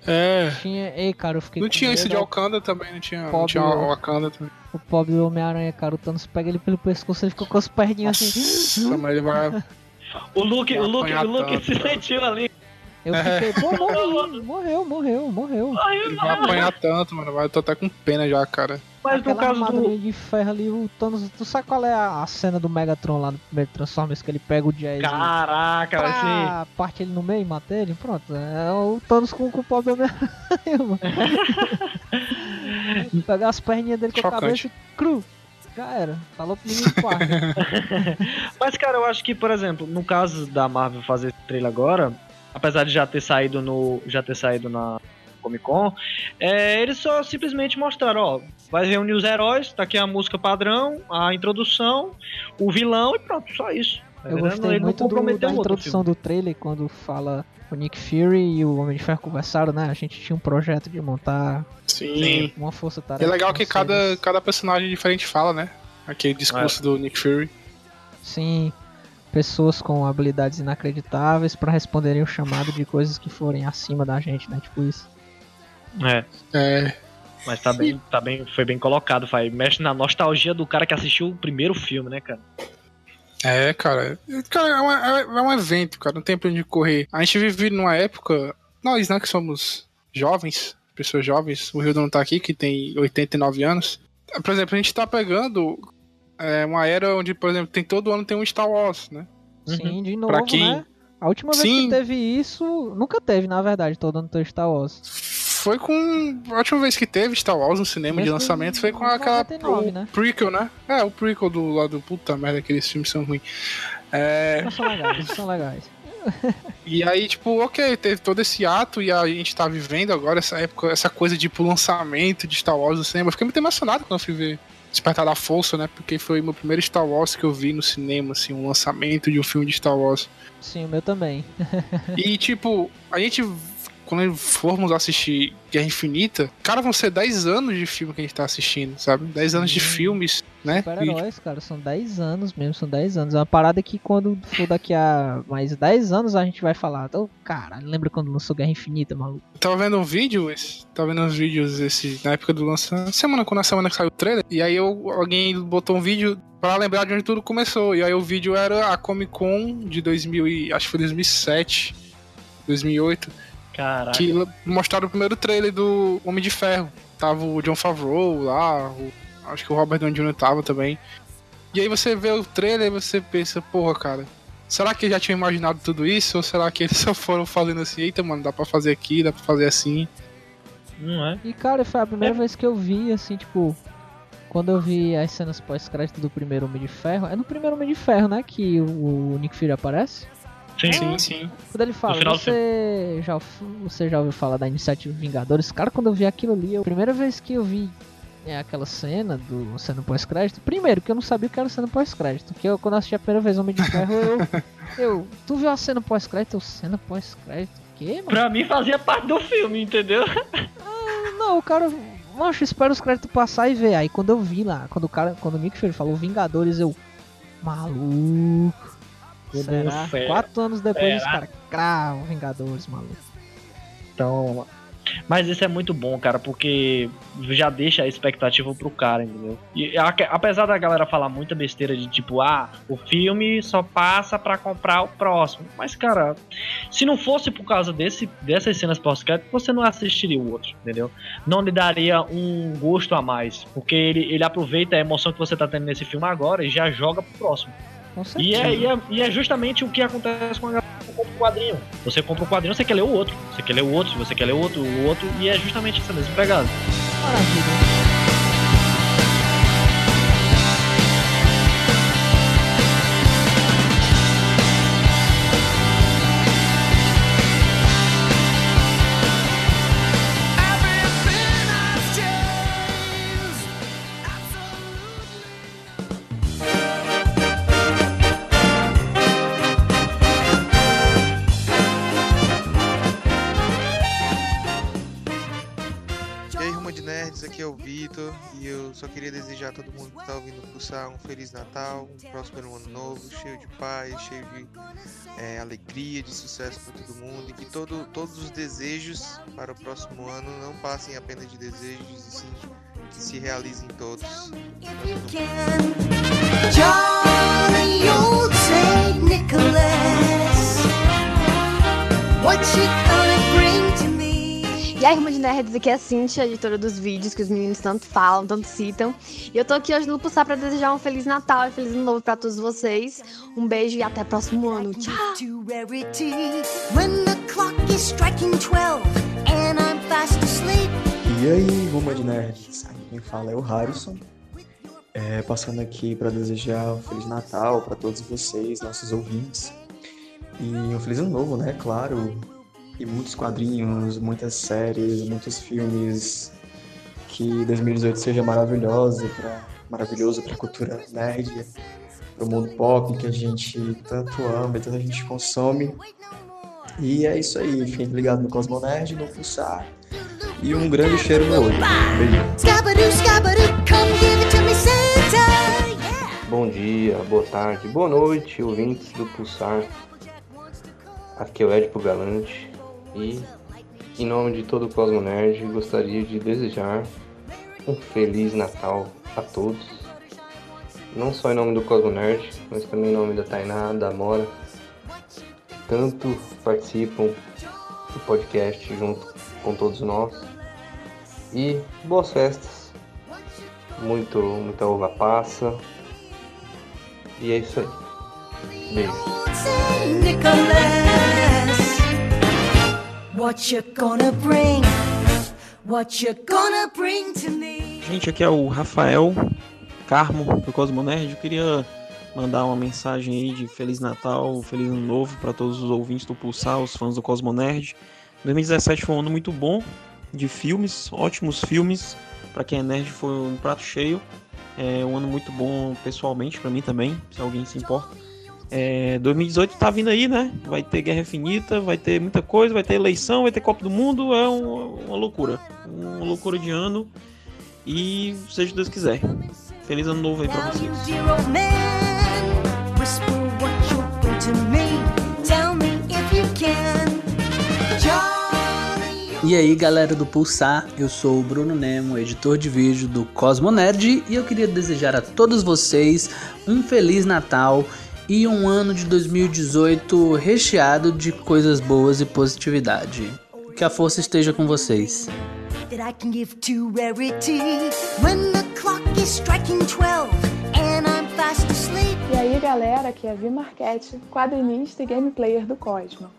É. Tinha... Ei, cara, eu fiquei Não com tinha isso de medo. Wakanda também, não tinha, não Pobre- tinha o Wakanda também. O pobre Homem-Aranha, cara, o Thanos pega ele pelo pescoço, ele ficou com as perninhas assim. Nossa, mas ele vai. O Luke, o Luke, o Luke tanto, se cara. sentiu ali. Eu fiquei, pô, morri, morreu, morreu, morreu. Ele vai apanhar tanto, mano. Vai, eu tô até com pena já, cara. Mas no Aquela caso armadura do. de ferro ali, o Thanos. Tu sabe qual é a, a cena do Megatron lá no primeiro Transformers que ele pega o Jazz Caraca, e vai ser. parte ele no meio e mata ele? Pronto, é o Thanos com, com o pobre Homem-Aranha, mano. Pegar as perninhas dele com a Chocante. cabeça e cru. Já era. Falou pro menino quarto. Mas, cara, eu acho que, por exemplo, no caso da Marvel fazer esse trailer agora, apesar de já ter saído no. já ter saído na Comic Con, é, eles só simplesmente mostraram, ó, vai reunir os heróis, tá aqui a música padrão, a introdução, o vilão e pronto, só isso. Tá Eu gostei Ele não muito do, comprometeu da introdução do trailer quando fala o Nick Fury e o Homem de Ferro conversaram, né? A gente tinha um projeto de montar Sim. uma força E tarefa. é legal que cada, cada personagem diferente fala, né? Aquele discurso do Nick Fury. Sim, pessoas com habilidades inacreditáveis pra responderem o chamado de coisas que forem acima da gente, né? Tipo isso. É. É. Mas tá bem, tá bem, foi bem colocado, vai. Mexe na nostalgia do cara que assistiu o primeiro filme, né, cara? É, cara. Cara, é, uma- é- é um evento, cara. Não tem pra onde correr. A gente vive numa época. Nós, né, que somos jovens, pessoas jovens. O Rio não tá aqui, que tem 89 anos. Por exemplo, a gente tá pegando é, uma era onde, por exemplo, tem todo ano tem um Star Wars, né? Sim, de Pra novo, quem- né? A última vez Sim. que teve isso, nunca teve, na verdade, todo ano tem Star Wars. Foi com. A última vez que teve Star Wars no cinema de lançamento foi com em aquela. 99, o né? prequel, né? É, o prequel do lado. Puta merda, aqueles filmes são ruins. É. Mas são legais, são legais. E aí, tipo, ok, teve todo esse ato e a gente tá vivendo agora essa época, essa coisa de tipo, lançamento de Star Wars no cinema. Eu fiquei muito emocionado quando eu fui ver Despertar da Força, né? Porque foi o meu primeiro Star Wars que eu vi no cinema, assim, um lançamento de um filme de Star Wars. Sim, o meu também. E, tipo, a gente, quando formos assistir Guerra Infinita, cara, vão ser 10 anos de filme que a gente tá assistindo, sabe? 10 anos de filmes, né? Super-heróis, cara, são 10 anos mesmo, são 10 anos. É uma parada que quando for daqui a mais 10 anos a gente vai falar. Então, cara, lembra quando lançou Guerra Infinita, maluco? Eu tava vendo um vídeo, esse, tava vendo uns vídeos esse, na época do lançamento, semana, quando a semana que saiu o trailer, e aí eu, alguém botou um vídeo pra lembrar de onde tudo começou, e aí o vídeo era a Comic Con de 2000 e, acho que foi 2007, 2008, Caraca. que mostraram o primeiro trailer do Homem de Ferro. Tava o John Favreau lá, o- acho que o Robert Downey Jr. tava também. E aí você vê o trailer e você pensa, porra, cara, será que eles já tinham imaginado tudo isso? Ou será que eles só foram fazendo assim, eita, mano, dá pra fazer aqui, dá pra fazer assim? Não é? E, cara, foi a primeira vez que eu vi, assim, tipo. Quando eu vi as cenas pós-crédito do primeiro Homem de Ferro. É no primeiro Homem de Ferro, né? Que o, Nick Fury aparece. Sim, sim, sim. Quando ele fala, você já, você já ouviu falar da iniciativa Vingadores? Cara, quando eu vi aquilo ali, a primeira vez que eu vi é, aquela cena do cena pós-crédito, primeiro que eu não sabia o que era cena pós-crédito, que eu quando eu assisti a primeira vez Homem de Ferro, eu, eu tu viu a cena pós-crédito? Eu, cena pós-crédito? O quê, mano? Pra mim fazia parte do filme, entendeu? Não, o cara, macho, espera os créditos passar e ver. Aí quando eu vi lá, quando o cara, quando o Nick Fury falou Vingadores, eu maluco. Será? Quatro anos depois os caras cravam Vingadores, maluco. Então, Mas isso é muito bom, cara, porque já deixa a expectativa pro cara, entendeu? E a- apesar da galera falar muita besteira de tipo, ah, o filme só passa pra comprar o próximo. Mas, cara, se não fosse por causa desse, dessas cenas pós-crédito, você não assistiria o outro, entendeu? Não lhe daria um gosto a mais. Porque ele, ele aproveita a emoção que você tá tendo nesse filme agora e já joga pro próximo. E é, e, é, e é justamente o que acontece com a galera que compra o quadrinho. Você compra o quadrinho, você quer ler o outro. Você quer ler o outro, você quer ler o outro, o outro, e é justamente essa mesma pegada. E um Feliz Natal, um próspero ano novo, cheio de paz, cheio de é, alegria, de sucesso para todo mundo e que todo, todos os desejos para o próximo ano não passem apenas de desejos e sim que se realizem todos. E aí, Ruma de Nerds, aqui é a Cintia, editora dos vídeos que os meninos tanto falam, tanto citam. E eu tô aqui hoje no Pulsar pra desejar um Feliz Natal e Feliz Ano Novo pra todos vocês. Um beijo e até próximo ano. Tchau! To rarity when the clock is striking 12 and I'm fast asleep. E aí, Ruma de Nerds? Aqui quem fala é o Harrison. É, passando aqui para desejar um Feliz Natal para todos vocês, nossos ouvintes. E um Feliz Ano Novo, né? Claro. E muitos quadrinhos, muitas séries, muitos filmes. Que 2018 seja maravilhoso para maravilhoso para a cultura nerd, para o mundo pop que a gente tanto ama e tanta gente consome. E é isso aí. Fiquem ligados no Cosmo Nerd, no Pulsar. E um grande cheiro no olho. Beijo. Bom dia, boa tarde, boa noite, ouvintes do Pulsar. Aqui é o Edipo Galante e, em nome de todo o Cosmo Nerd, gostaria de desejar um Feliz Natal a todos. Não só em nome do Cosmo Nerd, mas também em nome da Tainá, da Amora, tanto participam do podcast junto com todos nós. E boas festas, muito, muita uva passa. E é isso aí. Beijo. What you gonna bring? What you gonna bring to me? Gente, aqui é o Rafael Carmo do Cosmo Nerd. Eu queria mandar uma mensagem aí de Feliz Natal, Feliz Ano Novo para todos os ouvintes do Pulsar, os fãs do Cosmo Nerd. 2017 foi um ano muito bom de filmes, ótimos filmes. Para quem é nerd foi um prato cheio. É um ano muito bom pessoalmente para mim também, se alguém se importa. É, 2018 tá vindo aí, né? Vai ter Guerra Infinita, vai ter muita coisa, vai ter eleição, vai ter Copa do Mundo, é um- uma loucura. Uma loucura de ano. E seja Deus quiser. Feliz ano novo aí pra vocês. E aí galera do Pulsar, eu sou o Bruno Nemo, editor de vídeo do Cosmo Nerd e eu queria desejar a todos vocês um Feliz Natal e um ano de 2018 recheado de coisas boas e positividade. Que a força esteja com vocês. that I can give to rarity when the clock is striking 12 and I'm fast asleep. E aí galera, aqui é a Vi Marquette, quadrinista e game player do Cosmo.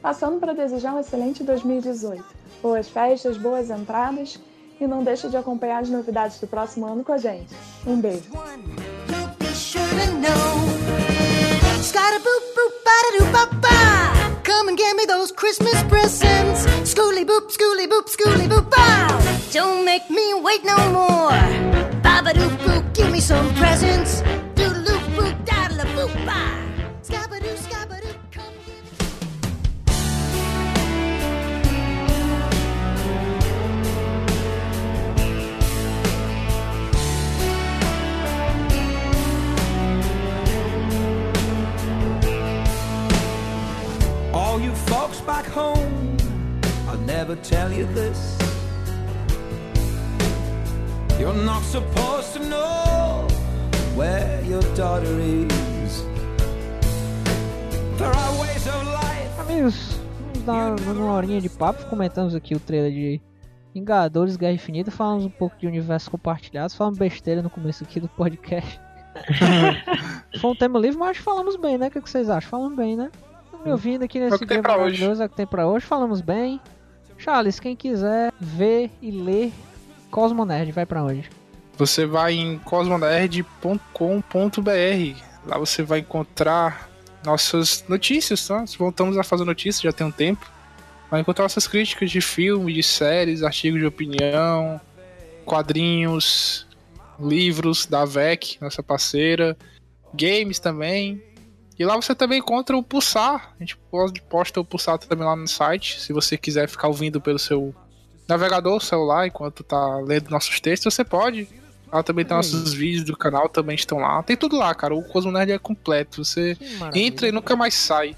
Passando para desejar um excelente 2018. Boas festas, boas entradas e não deixe de acompanhar as novidades do próximo ano com a gente. Um beijo. To boop boop bada doo ba ba. Come and get me those Christmas presents. Schooly boop, schooly boop, schooly boop bow. Don't make me wait no more. Baba doo boop, give me some presents. Doodle boop, daddle boop ba. All you folks back home, I'll never ever tell you this? You're not supposed to know where your daughter is. There are ways of life. Amigos, vamos dar uma horinha de papo. Comentamos aqui o trailer de Vingadores Guerra Infinita. Falamos um pouco de universos compartilhados. Falamos besteira no começo aqui do podcast. Foi um tema livre, mas falamos bem, né? O que que vocês acham? Falamos bem, né? Me ouvindo aqui É nesse tem dia maravilhoso, é o que tem pra hoje. Falamos bem. Charles, quem quiser ver e ler Cosmo Nerd, vai pra onde? Você vai em cosmonerd.com.br. Lá você vai encontrar nossas notícias, tá? Voltamos a fazer notícias já tem um tempo. Vai encontrar nossas críticas de filme, de séries, artigos de opinião, quadrinhos, livros da VEC, nossa parceira, games também. E lá você também encontra o Pulsar. A gente pode- posta o Pulsar também lá no site. Se você quiser ficar ouvindo pelo seu navegador, celular, enquanto tá lendo nossos textos, você pode. Lá também tem Hum. nossos vídeos do canal, também estão lá. Tem tudo lá, cara. O Cosmo Nerd é completo. Você entra e nunca mais sai.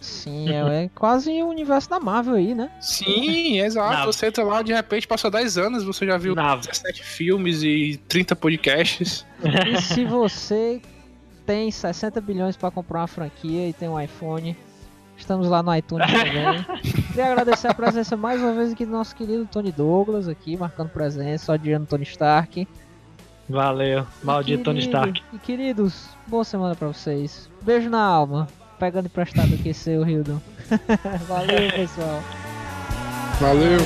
Sim, é, é quase o universo da Marvel aí, né? Sim, exato. Nave. Você entra lá, de repente, passou 10 anos, você já viu 17 filmes e 30 podcasts. E se você tem 60 bilhões pra comprar uma franquia e tem um iPhone, estamos lá no iTunes também. Queria agradecer a presença mais uma vez aqui do nosso querido Tony Douglas, aqui, marcando presença, odiando Tony Stark. Valeu, maldito Tony Stark. E queridos, boa semana pra vocês. Beijo na alma. Pegando emprestado aqui seu, Hildon. Valeu, pessoal. Valeu.